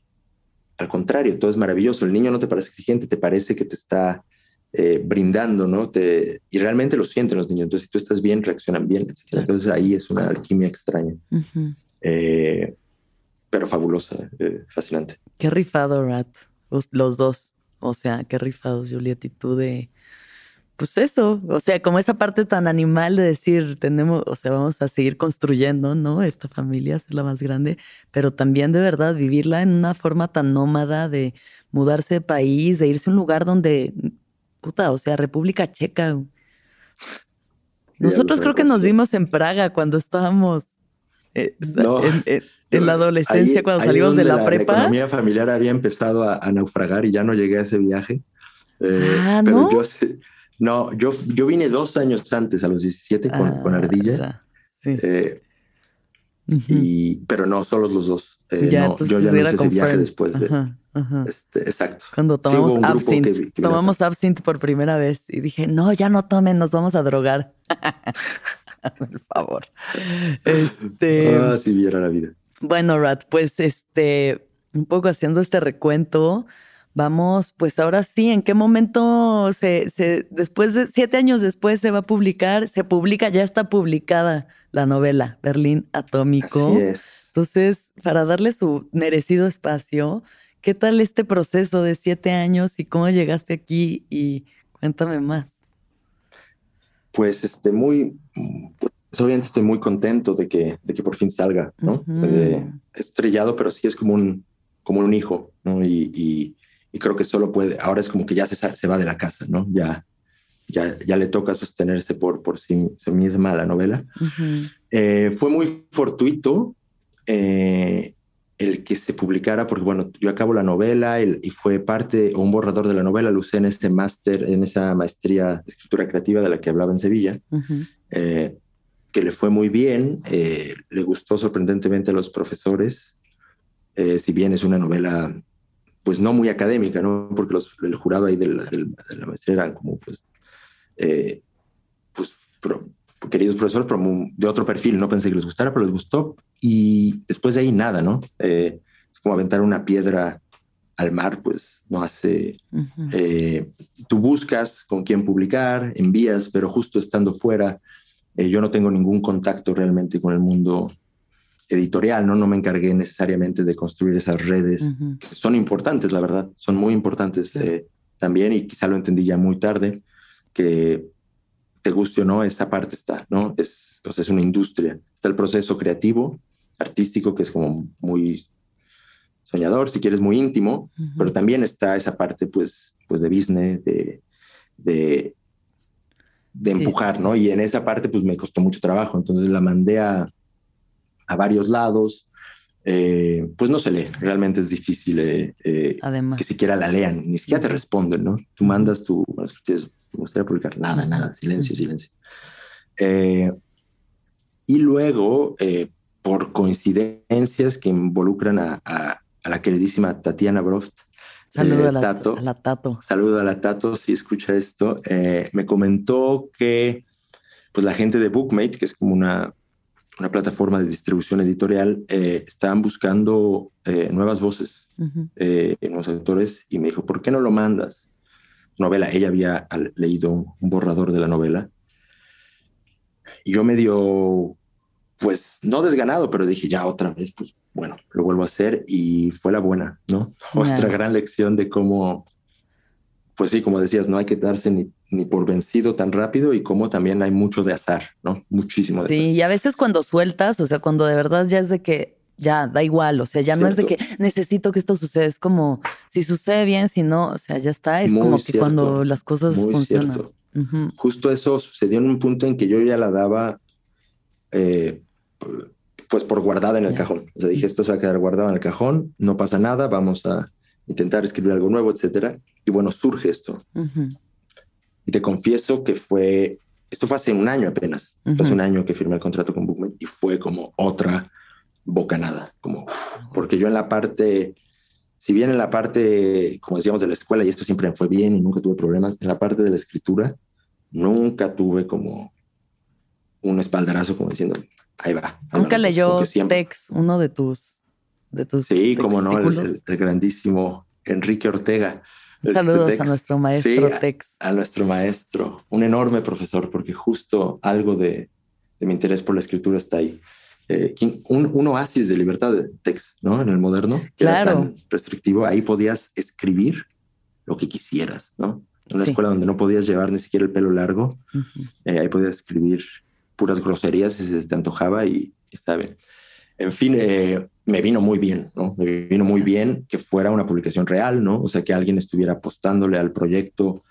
al contrario, todo es maravilloso. El niño no te parece exigente, te parece que te está eh, brindando, ¿no? Te, y realmente lo sienten los niños. Entonces, si tú estás bien, reaccionan bien. Entonces, ahí es una alquimia extraña. Eh, pero fabulosa, eh, fascinante. Qué rifado, Rat. Los, dos. O sea, qué rifados, Juliet. Y tú de. Pues eso, o sea, como esa parte tan animal de decir, tenemos, o sea, vamos a seguir construyendo, ¿no? Esta familia, ser la más grande, pero también de verdad vivirla en una forma tan nómada de mudarse de país, de irse a un lugar donde puta, o sea, República Checa. Nosotros creo que nos vimos en Praga cuando estábamos eh, en, la adolescencia, cuando salimos de la, prepa. La economía familiar había empezado a, naufragar y ya no llegué a ese viaje. Eh, ah, ¿no? Yo, no, yo, yo vine dos años antes, a los 17, con, con ah, Ardilla. Eh, y, pero no, solo los dos. yo ya no hice ese viaje después de. Este, exacto. Cuando tomamos absinthe, tomamos absinthe por primera vez y dije, no, ya no tomen, nos vamos a drogar. por favor. Este, ah, si viera la vida. Bueno, Rat, pues este, un poco haciendo este recuento, vamos, pues ahora sí, ¿en qué momento se, se, después de siete años después se va a publicar? Se publica, ya está publicada la novela Berlín Atómico. Así es. Entonces, para darle su merecido espacio, ¿Qué tal este proceso de siete años y cómo llegaste aquí? Y cuéntame más. Pues este, muy, pues, obviamente estoy muy contento de que, de que por fin salga, ¿no? estrellado, pero sí es como un, como un hijo, ¿no? Y, y, creo que solo puede, ahora es como que ya se, se va de la casa, ¿no? Ya, ya, ya le toca sostenerse por, por sí, misma la novela. Eh, fue muy fortuito. Eh, el que se publicara, porque bueno, yo acabo la novela y fue parte o un borrador de la novela, lo usé en este máster, en esa maestría de escritura creativa de la que hablaba en Sevilla, eh, que le fue muy bien, eh, le gustó sorprendentemente a los profesores, eh, si bien es una novela pues no muy académica, ¿no? Porque los, el jurado ahí de la, maestría eran como pues, pues queridos profesores, pero de otro perfil, no pensé que les gustara, pero les gustó y después de ahí nada, ¿no? Eh, es como aventar una piedra al mar, pues no hace... Eh, tú buscas con quién publicar, envías, pero justo estando fuera, eh, yo no tengo ningún contacto realmente con el mundo editorial, ¿no? No me encargué necesariamente de construir esas redes, que son importantes, la verdad, son muy importantes también, y quizá lo entendí ya muy tarde, que te guste o no, esa parte está, ¿no? Es, pues es una industria. Está el proceso creativo, artístico que es como muy soñador, si quieres, muy íntimo, pero también está esa parte pues, pues de business, de, de, de empujar, ¿no? Y en esa parte pues me costó mucho trabajo, entonces la mandé a, a varios lados, eh, pues no se lee, realmente es difícil eh, eh, que siquiera la lean, ni siquiera te responden, ¿no? Tú mandas tu, bueno, me gustaría publicar, nada, nada, silencio, silencio. y luego, por coincidencias que involucran a, la queridísima Tatiana Broft. Saludo eh, a, la, Tato. Saludo a la Tato si escucha esto. Me comentó que pues, la gente de Bookmate, que es como una, una plataforma de distribución editorial, eh, estaban buscando nuevas voces, en los autores, y me dijo, ¿por qué no lo mandas? Novela, ella había leído un borrador de la novela. Y yo me dio pues no desganado, pero dije ya otra vez, pues bueno, lo vuelvo a hacer y fue la buena, ¿no? Otra gran lección de cómo, pues sí, como decías, no hay que darse ni, ni por vencido tan rápido y cómo también hay mucho de azar, ¿no? Muchísimo de sí, y a veces cuando sueltas, o sea, cuando de verdad ya es de que ya da igual, o sea, ya no es de que necesito que esto suceda, es como si sucede bien, si no, o sea, ya está, es como que cuando las cosas funcionan. Justo eso sucedió en un punto en que yo ya la daba eh, pues por guardada en el cajón. O sea, dije, esto se va a quedar guardado en el cajón, no pasa nada, vamos a intentar escribir algo nuevo, etcétera. Y bueno, surge esto. Y te confieso que fue, esto fue hace un año apenas, hace un año que firmé el contrato con Bookman y fue como otra bocanada, como, porque yo en la parte, si bien en la parte, como decíamos, de la escuela, y esto siempre fue bien y nunca tuve problemas, en la parte de la escritura, nunca tuve como un espaldarazo como diciendo, ahí va. Nunca leyó Tex, uno de tus, de tus. Sí, como no, el, grandísimo Enrique Ortega. Este Saludos a nuestro maestro Tex. A, nuestro maestro, un enorme profesor, porque justo algo de, de mi interés por la escritura está ahí. Eh, un, oasis de libertad de Tex, ¿no? En el moderno, que claro. era tan restrictivo, ahí podías escribir lo que quisieras, ¿no? En una escuela donde no podías llevar ni siquiera el pelo largo, eh, ahí podías escribir puras groserías si se te antojaba y, está bien. En fin, eh, me vino muy bien, ¿no? Me vino muy bien que fuera una publicación real, ¿no? O sea, que alguien estuviera apostándole al proyecto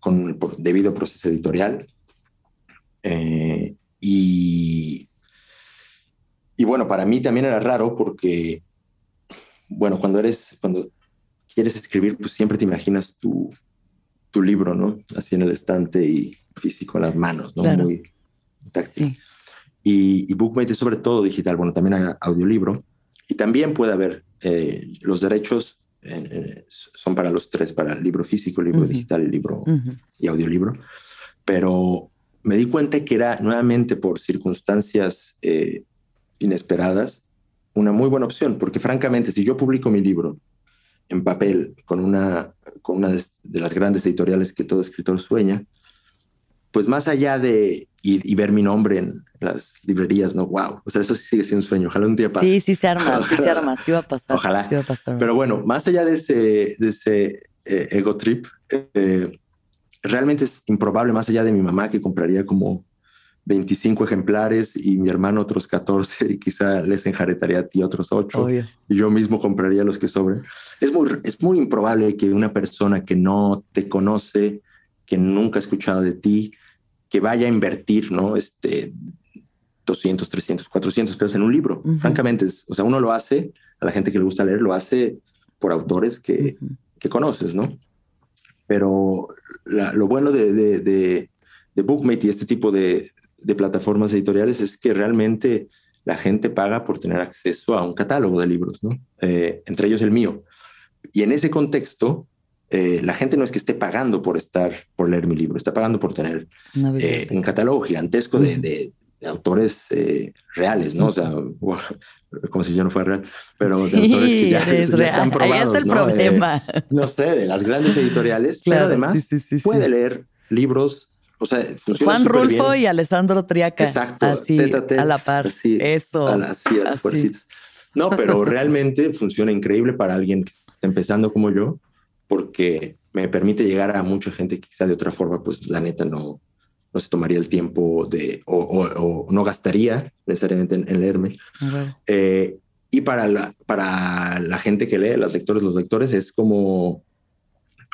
con el debido proceso editorial. y y bueno, para mí también era raro porque, bueno, cuando eres, cuando quieres escribir, pues siempre te imaginas tu, tu libro, ¿no? Así en el estante y físico en las manos, ¿no? Muy táctil. Y, y, Bookmate es sobre todo digital, bueno, también hay audiolibro. Y también puede haber, eh, los derechos son para los tres, para el libro físico, el libro digital, el libro y audiolibro. Pero me di cuenta que era nuevamente por circunstancias eh, inesperadas, una muy buena opción, porque francamente, si yo publico mi libro en papel con una, con una de las grandes editoriales que todo escritor sueña, pues más allá de y, ver mi nombre en las librerías, no, wow, o sea, eso sí sigue siendo un sueño, ojalá un día pase. Sí, sí se arma, sí se arma, sí va a pasar. Ojalá. Pero bueno, más allá de ese, de ese eh, ego trip, eh, realmente es improbable, más allá de mi mamá que compraría como 25 ejemplares y mi hermano otros 14 y quizá les enjaretaría a ti otros 8 y yo mismo compraría los que sobren. Es muy, es muy improbable que una persona que no te conoce, que nunca ha escuchado de ti, que vaya a invertir, ¿no? Este 200, 300, 400 pesos en un libro. Francamente, o sea, uno lo hace, a la gente que le gusta leer, lo hace por autores que, que conoces, ¿no? Pero lo bueno de, de, de, de Bookmate y este tipo de, de plataformas editoriales es que realmente la gente paga por tener acceso a un catálogo de libros, ¿no? Eh, entre ellos el mío. Y en ese contexto, eh, la gente no es que esté pagando por estar, por leer mi libro, está pagando por tener eh, un catálogo gigantesco de, autores reales, ¿no? O sea, como si yo no fuera real, pero de autores que ya, están probados. Ahí está el problema. no sé, de las grandes editoriales, pero además puede leer libros o sea, Juan Rulfo y Alessandro Triaca. Exacto. Así, a la par. Eso. A las No, pero realmente funciona increíble para alguien que está empezando como yo, porque me permite llegar a mucha gente que quizá de otra forma, pues la neta no, no se tomaría el tiempo de, o, no gastaría necesariamente en, leerme. Eh, y para la, para la gente que lee, los lectores, los lectores, es como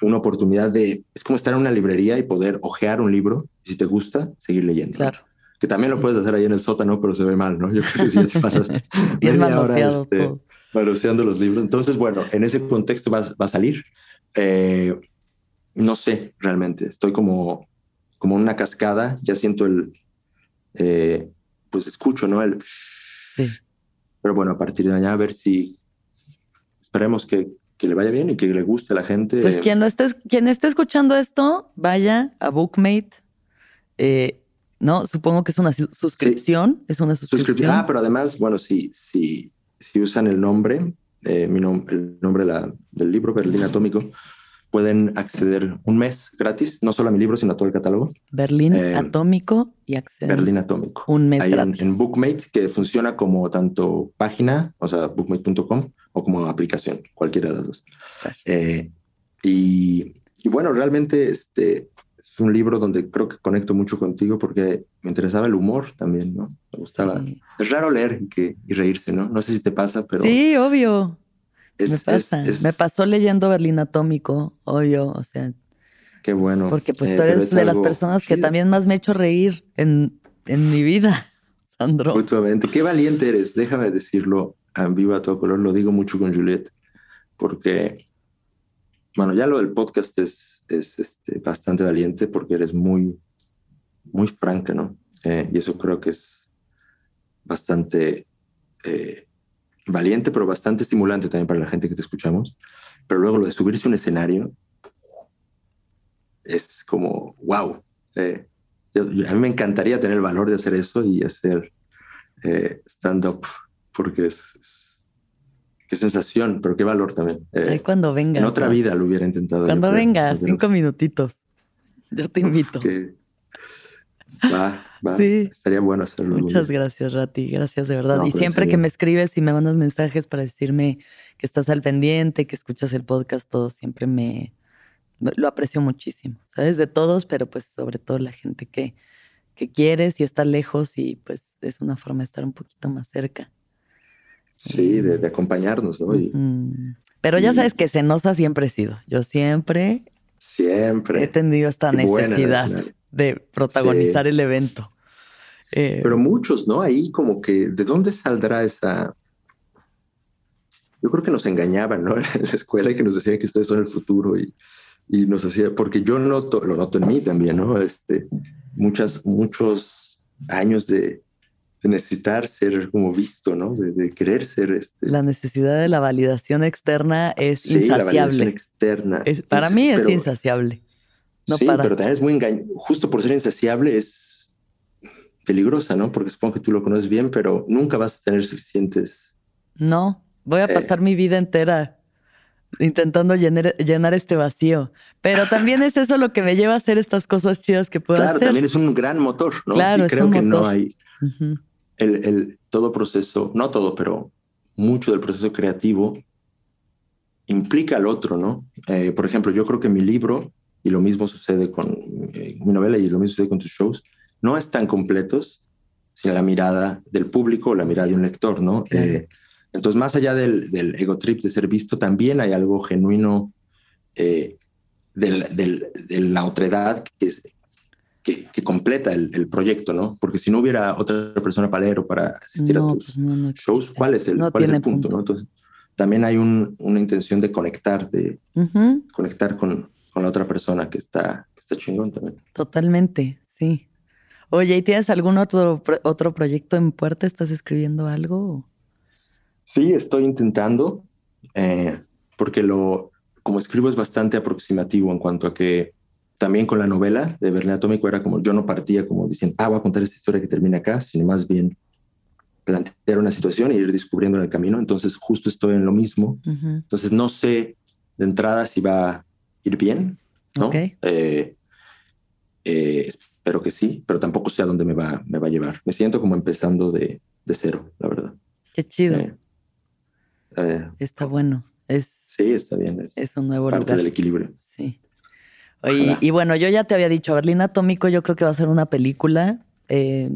una oportunidad de, es como estar en una librería y poder ojear un libro y si te gusta, seguir leyendo. Claro. Que también lo puedes hacer ahí en el sótano, pero se ve mal, ¿no? Yo creo que si ya te pasas media hora este, los libros. Entonces, bueno, en ese contexto va, va a salir. Eh, no sé, realmente. Estoy como, como una cascada. Ya siento el, eh, pues escucho, ¿no? El... Sí. Pero bueno, a partir de allá a ver si esperemos que que le vaya bien y que le guste a la gente. Pues quien, lo esté, quien esté escuchando esto, vaya a Bookmate. Eh, no, supongo que es una suscripción. Es una suscripción. Ah, pero además, bueno, si, si, si usan el nombre, eh, mi el nombre del libro, Berlín Atómico, pueden acceder un mes gratis, no solo a mi libro, sino a todo el catálogo. Berlín eh, Atómico y acceder. Berlín Atómico. Un mes gratis. En, en, Bookmate, que funciona como tanto página, o sea, bookmate.com, o como aplicación, cualquiera de las dos. Eh, y, bueno, realmente este es un libro donde creo que conecto mucho contigo porque me interesaba el humor también, ¿no? Me gustaba. Es raro leer y, que, y reírse, ¿no? No sé si te pasa, pero... Sí, obvio. me pasa. me pasó leyendo Berlín Atómico, obvio, o sea... Qué bueno. Porque pues eh, tú eres de las personas que también más me he hecho reír en, en mi vida, Sandro. Mutuamente. Qué valiente eres, déjame decirlo viva a todo color, lo digo mucho con Juliet, porque, bueno, ya lo del podcast es, es este, bastante valiente porque eres muy, muy franca, ¿no? Eh, y eso creo que es bastante eh, valiente, pero bastante estimulante también para la gente que te escuchamos. Pero luego lo de subirse a un escenario es como, wow. Eh, a mí me encantaría tener el valor de hacer eso y hacer stand-up porque es, qué sensación, pero qué valor también. Eh, cuando vengas. En otra vida lo hubiera intentado. Cuando vengas, cinco minutitos. Yo te invito. Va, va. Sí. Estaría bueno hacerlo. Muchas gracias, Rati. Gracias de verdad. y siempre que me escribes y me mandas mensajes para decirme que estás al pendiente, que escuchas el podcast, todo siempre me lo aprecio muchísimo. Sabes de todos, pero pues sobre todo la gente que, que quieres y está lejos y pues es una forma de estar un poquito más cerca. Sí, de, acompañarnos, ¿no? Pero ya sabes que Cenosa siempre he sido. Yo siempre. Siempre. He tenido esta necesidad de protagonizar el evento. Eh, Pero muchos, ¿no? Ahí como que, ¿de dónde saldrá esa... Yo creo que nos engañaban, ¿no? En la escuela y que nos decían que ustedes son el futuro y, y nos hacía, porque yo noto, lo noto en mí también, ¿no? Este, muchas, muchos años de, necesitar ser como visto, ¿no? De, querer ser este. La necesidad de la validación externa es sí, insaciable. La validación externa. para mí es insaciable. sí, pero también es muy engaño. Justo por ser insaciable es peligrosa, ¿no? Porque supongo que tú lo conoces bien, pero nunca vas a tener suficientes. No, voy a eh, pasar mi vida entera intentando llenar, llenar, este vacío. Pero también es eso lo que me lleva a hacer estas cosas chidas que puedo hacer. Claro, también es un gran motor, ¿no? Claro, y creo que no hay el, el, todo proceso, no todo, pero mucho del proceso creativo implica al otro, ¿no? Eh, por ejemplo, yo creo que mi libro, y lo mismo sucede con eh, mi novela y lo mismo sucede con tus shows, no están completos sin la mirada del público o la mirada de un lector, ¿no? Eh, entonces, más allá del, del, ego trip de ser visto, también hay algo genuino del, de la otredad que, que, que completa el, proyecto, ¿no? Porque si no hubiera otra persona para leer o para asistir a tus pues shows, ¿cuál es el, cuál es el punto, ¿no? Entonces, también hay un, una intención de conectar, de conectar con, con, la otra persona que está, que está chingón también. Totalmente, sí. Oye, ¿y tienes algún otro, otro proyecto en puerta? ¿Estás escribiendo algo? Sí, estoy intentando, eh, porque lo, como escribo es bastante aproximativo en cuanto a que también con la novela de Berlín Atómico era como yo no partía como diciendo, ah, voy a contar esta historia que termina acá, sino más bien plantear una situación e ir descubriendo en el camino. Entonces justo estoy en lo mismo. Entonces no sé de entrada si va a ir bien, ¿no? Eh, eh, espero que sí, pero tampoco sé a dónde me va, me va a llevar. Me siento como empezando de, de cero, la verdad. Qué chido. está bueno. Es, sí, está bien. Es, un nuevo parte del equilibrio. Y bueno, yo ya te había dicho, Berlín Atómico yo creo que va a ser una película. Eh,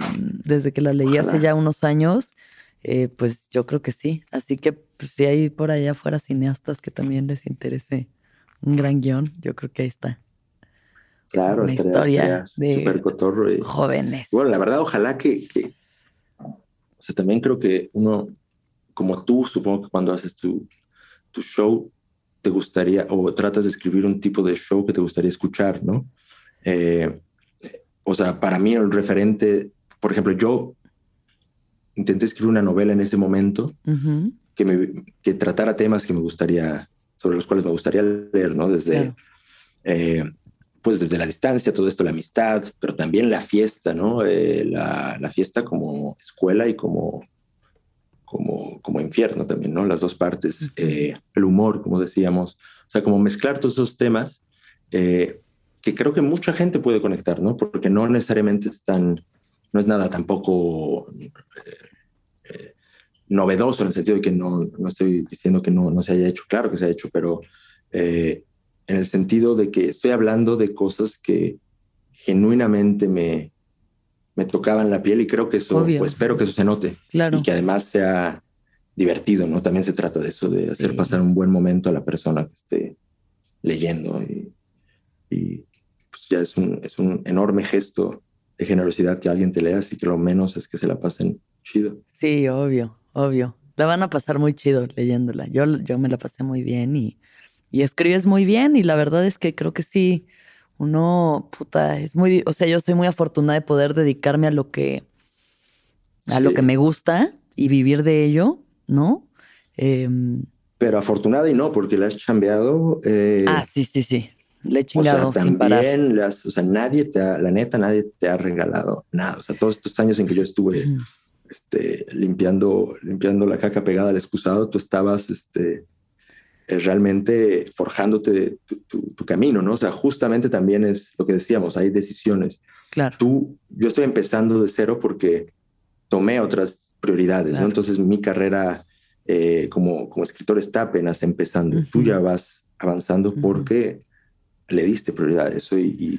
desde que la leí hace ya unos años, eh, pues yo creo que sí. Así que pues, si hay por allá afuera cineastas que también les interese un gran guion, yo creo que ahí está. Claro, una historia de cotorro y, jóvenes. Bueno, la verdad, ojalá que, que, o sea, también creo que uno como tú, supongo que cuando haces tu, tu show, te gustaría, o tratas de escribir un tipo de show que te gustaría escuchar, ¿no? Eh, o sea, para mí el referente, por ejemplo, yo intenté escribir una novela en ese momento que, me, que tratara temas que me gustaría, sobre los cuales me gustaría leer, ¿no? Desde, eh, pues desde la distancia, todo esto, la amistad, pero también la fiesta, ¿no? Eh, la, la, fiesta como escuela y como como, como infierno también, ¿no? Las dos partes, eh, el humor, como decíamos, o sea, como mezclar todos esos temas eh, que creo que mucha gente puede conectar, ¿no? Porque no necesariamente están, no es nada tampoco eh, novedoso en el sentido de que no, no estoy diciendo que no, no se haya hecho, claro que se ha hecho, pero en el sentido de que estoy hablando de cosas que genuinamente me, me tocaban la piel y creo que eso, pues espero que eso se note. Claro. Y que además sea divertido, ¿no? También se trata de eso, de hacer pasar un buen momento a la persona que esté leyendo y, y pues ya es un, es un enorme gesto de generosidad que alguien te lea, así que lo menos es que se la pasen chido. Sí, obvio, obvio. La van a pasar muy chido leyéndola. Yo, yo me la pasé muy bien y, y escribes muy bien y la verdad es que creo que sí uno, puta, es muy, o sea, yo soy muy afortunada de poder dedicarme a lo que, a lo que me gusta y vivir de ello, ¿no? Em, Pero afortunada y no, porque le has chambeado. Eh, ah, sí, sí, sí. Le he chingado o sea, también Las, o sea, nadie te ha, la neta, nadie te ha regalado nada. O sea, todos estos años en que yo estuve este, limpiando, limpiando la caca pegada al excusado, tú estabas este, realmente forjándote tu, camino, ¿no? O sea, justamente también es lo que decíamos, hay decisiones. Claro. Tú, yo estoy empezando de cero porque tomé otras prioridades, ¿no? Entonces mi carrera eh, como, como escritor está apenas empezando. Tú ya vas avanzando porque le diste prioridad a eso y,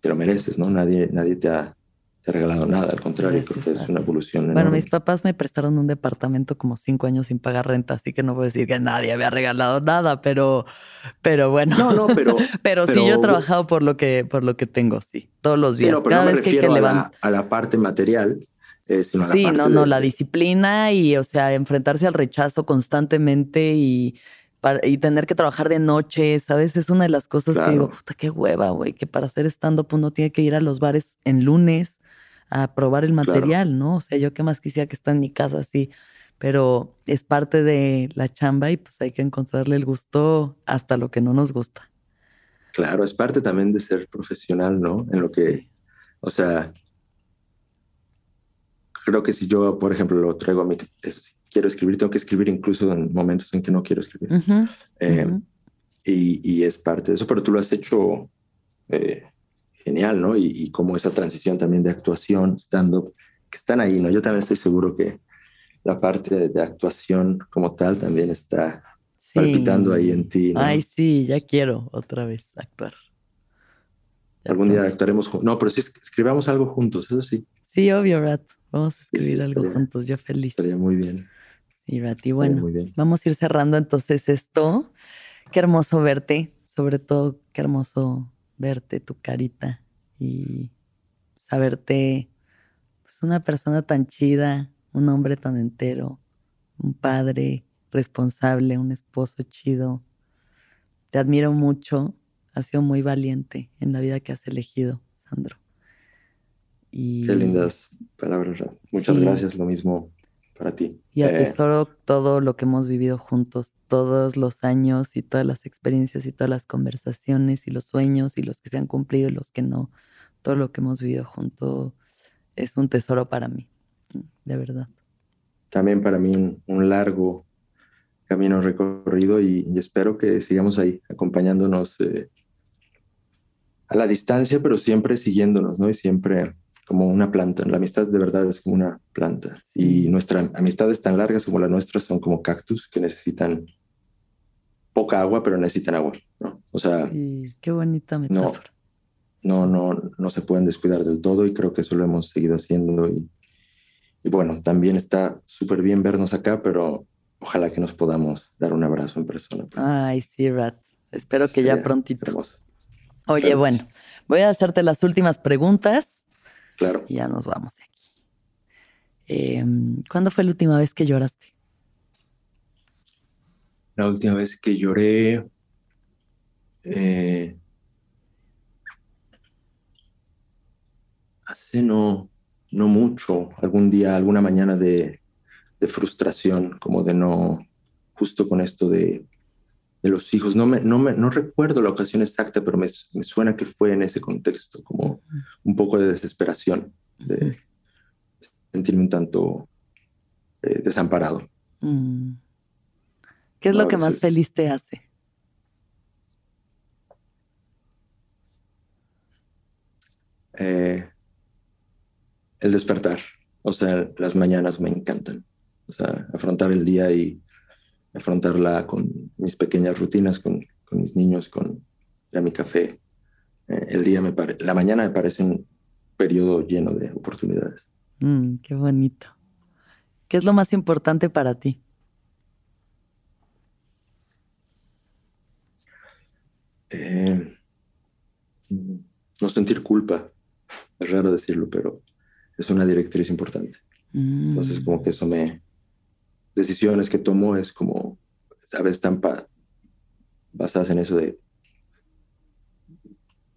te lo mereces, ¿no? Nadie, nadie te ha, regalado nada, al contrario, creo que es una evolución. Bueno, mis papás me prestaron un departamento como cinco años sin pagar renta, así que no puedo decir que nadie me ha regalado nada, pero, pero bueno. No, no, pero, pero, sí, yo he trabajado por lo que, por lo que tengo, sí, todos los días. Cada vez que que levantar. A la parte material, eh, sí, no, no, la disciplina y, o sea, enfrentarse al rechazo constantemente y y tener que trabajar de noche, ¿sabes? Es una de las cosas que digo, puta, qué hueva, güey, que para hacer stand-up uno tiene que ir a los bares en lunes a probar el material, ¿no? O sea, yo qué más quisiera que esté en mi casa así, pero es parte de la chamba y pues hay que encontrarle el gusto hasta lo que no nos gusta. Claro, es parte también de ser profesional, ¿no? En lo que, o sea, creo que si yo, por ejemplo, lo traigo a mí, quiero escribir, tengo que escribir incluso en momentos en que no quiero escribir. Eh, y, es parte de eso, pero tú lo has hecho eh, genial, ¿no? Y, como esa transición también de actuación, stand-up, que están ahí, ¿no? Yo también estoy seguro que la parte de, actuación como tal también está palpitando ahí en ti. ¿no? Ay, sí, ya quiero otra vez actuar. Algún día actuaremos juntos. No, pero sí escribamos algo juntos, eso sí. Sí, obvio, Rat. Vamos a escribir algo juntos, yo feliz. Estaría muy bien. Sí, Rati, bueno, vamos a ir cerrando entonces esto. Qué hermoso verte, sobre todo qué hermoso verte, tu carita y saberte, pues una persona tan chida, un hombre tan entero, un padre responsable, un esposo chido. Te admiro mucho, has sido muy valiente en la vida que has elegido, Sandro. Y... Qué lindas palabras. Muchas gracias, lo mismo para ti. Y atesoro eh, todo lo que hemos vivido juntos, todos los años y todas las experiencias y todas las conversaciones y los sueños y los que se han cumplido y los que no. Todo lo que hemos vivido juntos es un tesoro para mí, de verdad. También para mí un, largo camino recorrido y, espero que sigamos ahí acompañándonos eh, a la distancia, pero siempre siguiéndonos, ¿no? Y siempre como una planta. La amistad de verdad es como una planta. Y nuestras amistades tan largas como la nuestra son como cactus que necesitan poca agua, pero necesitan agua, ¿no? O sea... qué bonita metáfora. No, no, no, se pueden descuidar del todo y creo que eso lo hemos seguido haciendo. Y, bueno, también está súper bien vernos acá, pero ojalá que nos podamos dar un abrazo en persona. Ay, sí, Rat. Espero que ya prontito. Oye, bueno, voy a hacerte las últimas preguntas Claro. Y ya nos vamos de aquí. Em, ¿Cuándo fue la última vez que lloraste? La última vez que lloré. Eh, hace no, no mucho, algún día, alguna mañana de, frustración, como de no, justo con esto de, los hijos. No, me, no, me, no recuerdo la ocasión exacta, pero me, me, suena que fue en ese contexto, como un poco de desesperación, de sentirme un tanto eh, desamparado. Mm. ¿Qué es lo que más feliz te hace? Eh, el despertar. O sea, las mañanas me encantan. O sea, afrontar el día y afrontarla con mis pequeñas rutinas, con, con mis niños, con ir a mi café, eh, el día me la mañana me parece un periodo lleno de oportunidades. Mm, qué bonito. ¿Qué es lo más importante para ti? Eh, no sentir culpa. Es raro decirlo, pero es una directriz importante. Entonces, como que eso me... Decisiones que tomo es como, a veces están basadas en eso de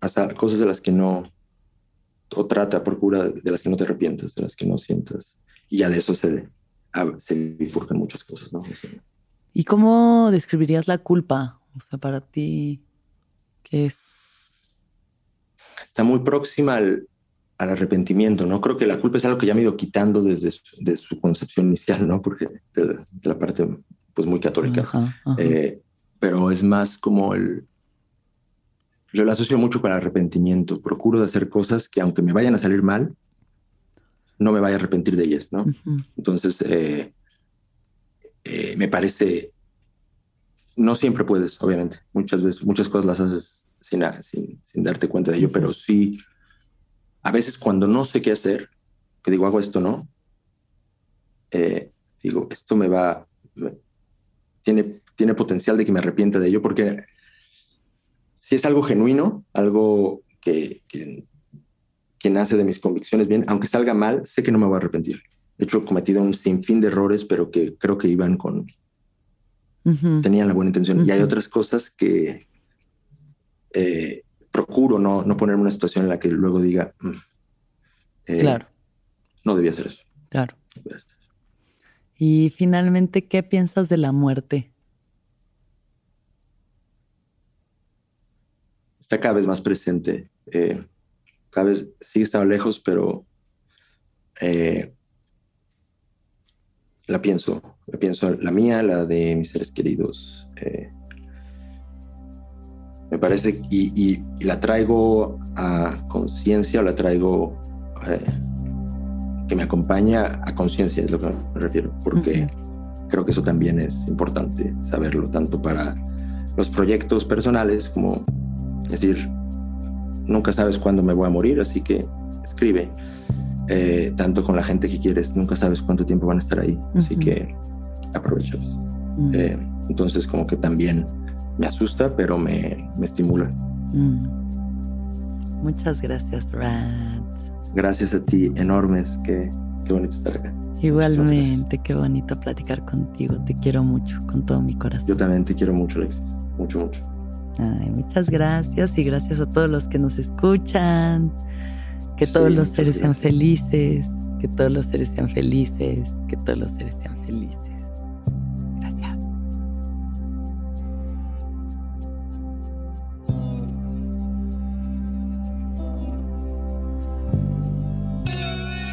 hasta cosas de las que no, o trata, procura de las que no te arrepientas, de las que no sientas. Y ya de eso se, se bifurcan muchas cosas, ¿no? ¿Y cómo describirías la culpa? O sea, para ti, ¿qué es? Está muy próxima al, al arrepentimiento, ¿no? Creo que la culpa es algo que ya me he ido quitando desde su, su concepción inicial, ¿no? Porque de, la parte, pues, muy católica. Eh, pero es más como el... Yo lo asocio mucho con el arrepentimiento. Procuro de hacer cosas que aunque me vayan a salir mal, no me vaya a arrepentir de ellas, ¿no? Entonces, eh, eh, me parece... No siempre puedes, obviamente. Muchas veces, muchas cosas las haces sin, sin, sin darte cuenta de ello, pero sí a veces cuando no sé qué hacer, que digo, hago esto, ¿no? Eh, digo, esto me va, tiene, tiene potencial de que me arrepienta de ello, porque si es algo genuino, algo que, que, nace de mis convicciones bien, aunque salga mal, sé que no me voy a arrepentir. De hecho, he cometido un sinfín de errores, pero que creo que iban con... Tenían la buena intención. Y hay otras cosas que... Eh, procuro no, no ponerme en una situación en la que luego diga, mm, eh, claro. No debía hacer eso. Claro. Y finalmente, ¿qué piensas de la muerte? Está cada vez más presente. Eh, cada vez sigue estando lejos, pero eh, la pienso. La pienso, la mía, la de mis seres queridos. Me parece, y, la traigo a conciencia, la traigo eh, que me acompaña a conciencia, es lo que me refiero, porque creo que eso también es importante saberlo, tanto para los proyectos personales como, decir, nunca sabes cuándo me voy a morir, así que escribe. Eh, tanto con la gente que quieres, nunca sabes cuánto tiempo van a estar ahí, así que aprovechalos. Eh, entonces, como que también me asusta, pero me, me estimula. Mm. Muchas gracias, Rad. Gracias a ti, enormes. Qué, qué bonito estar acá. Igualmente, qué bonito platicar contigo. Te quiero mucho, con todo mi corazón. Yo también te quiero mucho, Alexis. Mucho, mucho. Ay, muchas gracias y gracias a todos los que nos escuchan. Que todos los seres sean felices. Que todos los seres sean felices. Que todos los seres sean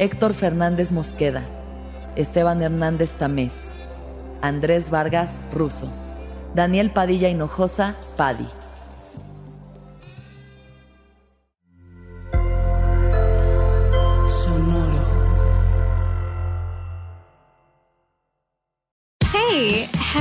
Héctor Fernández Mosqueda, Esteban Hernández Tamés, Andrés Vargas Russo, Daniel Padilla Hinojosa Padi.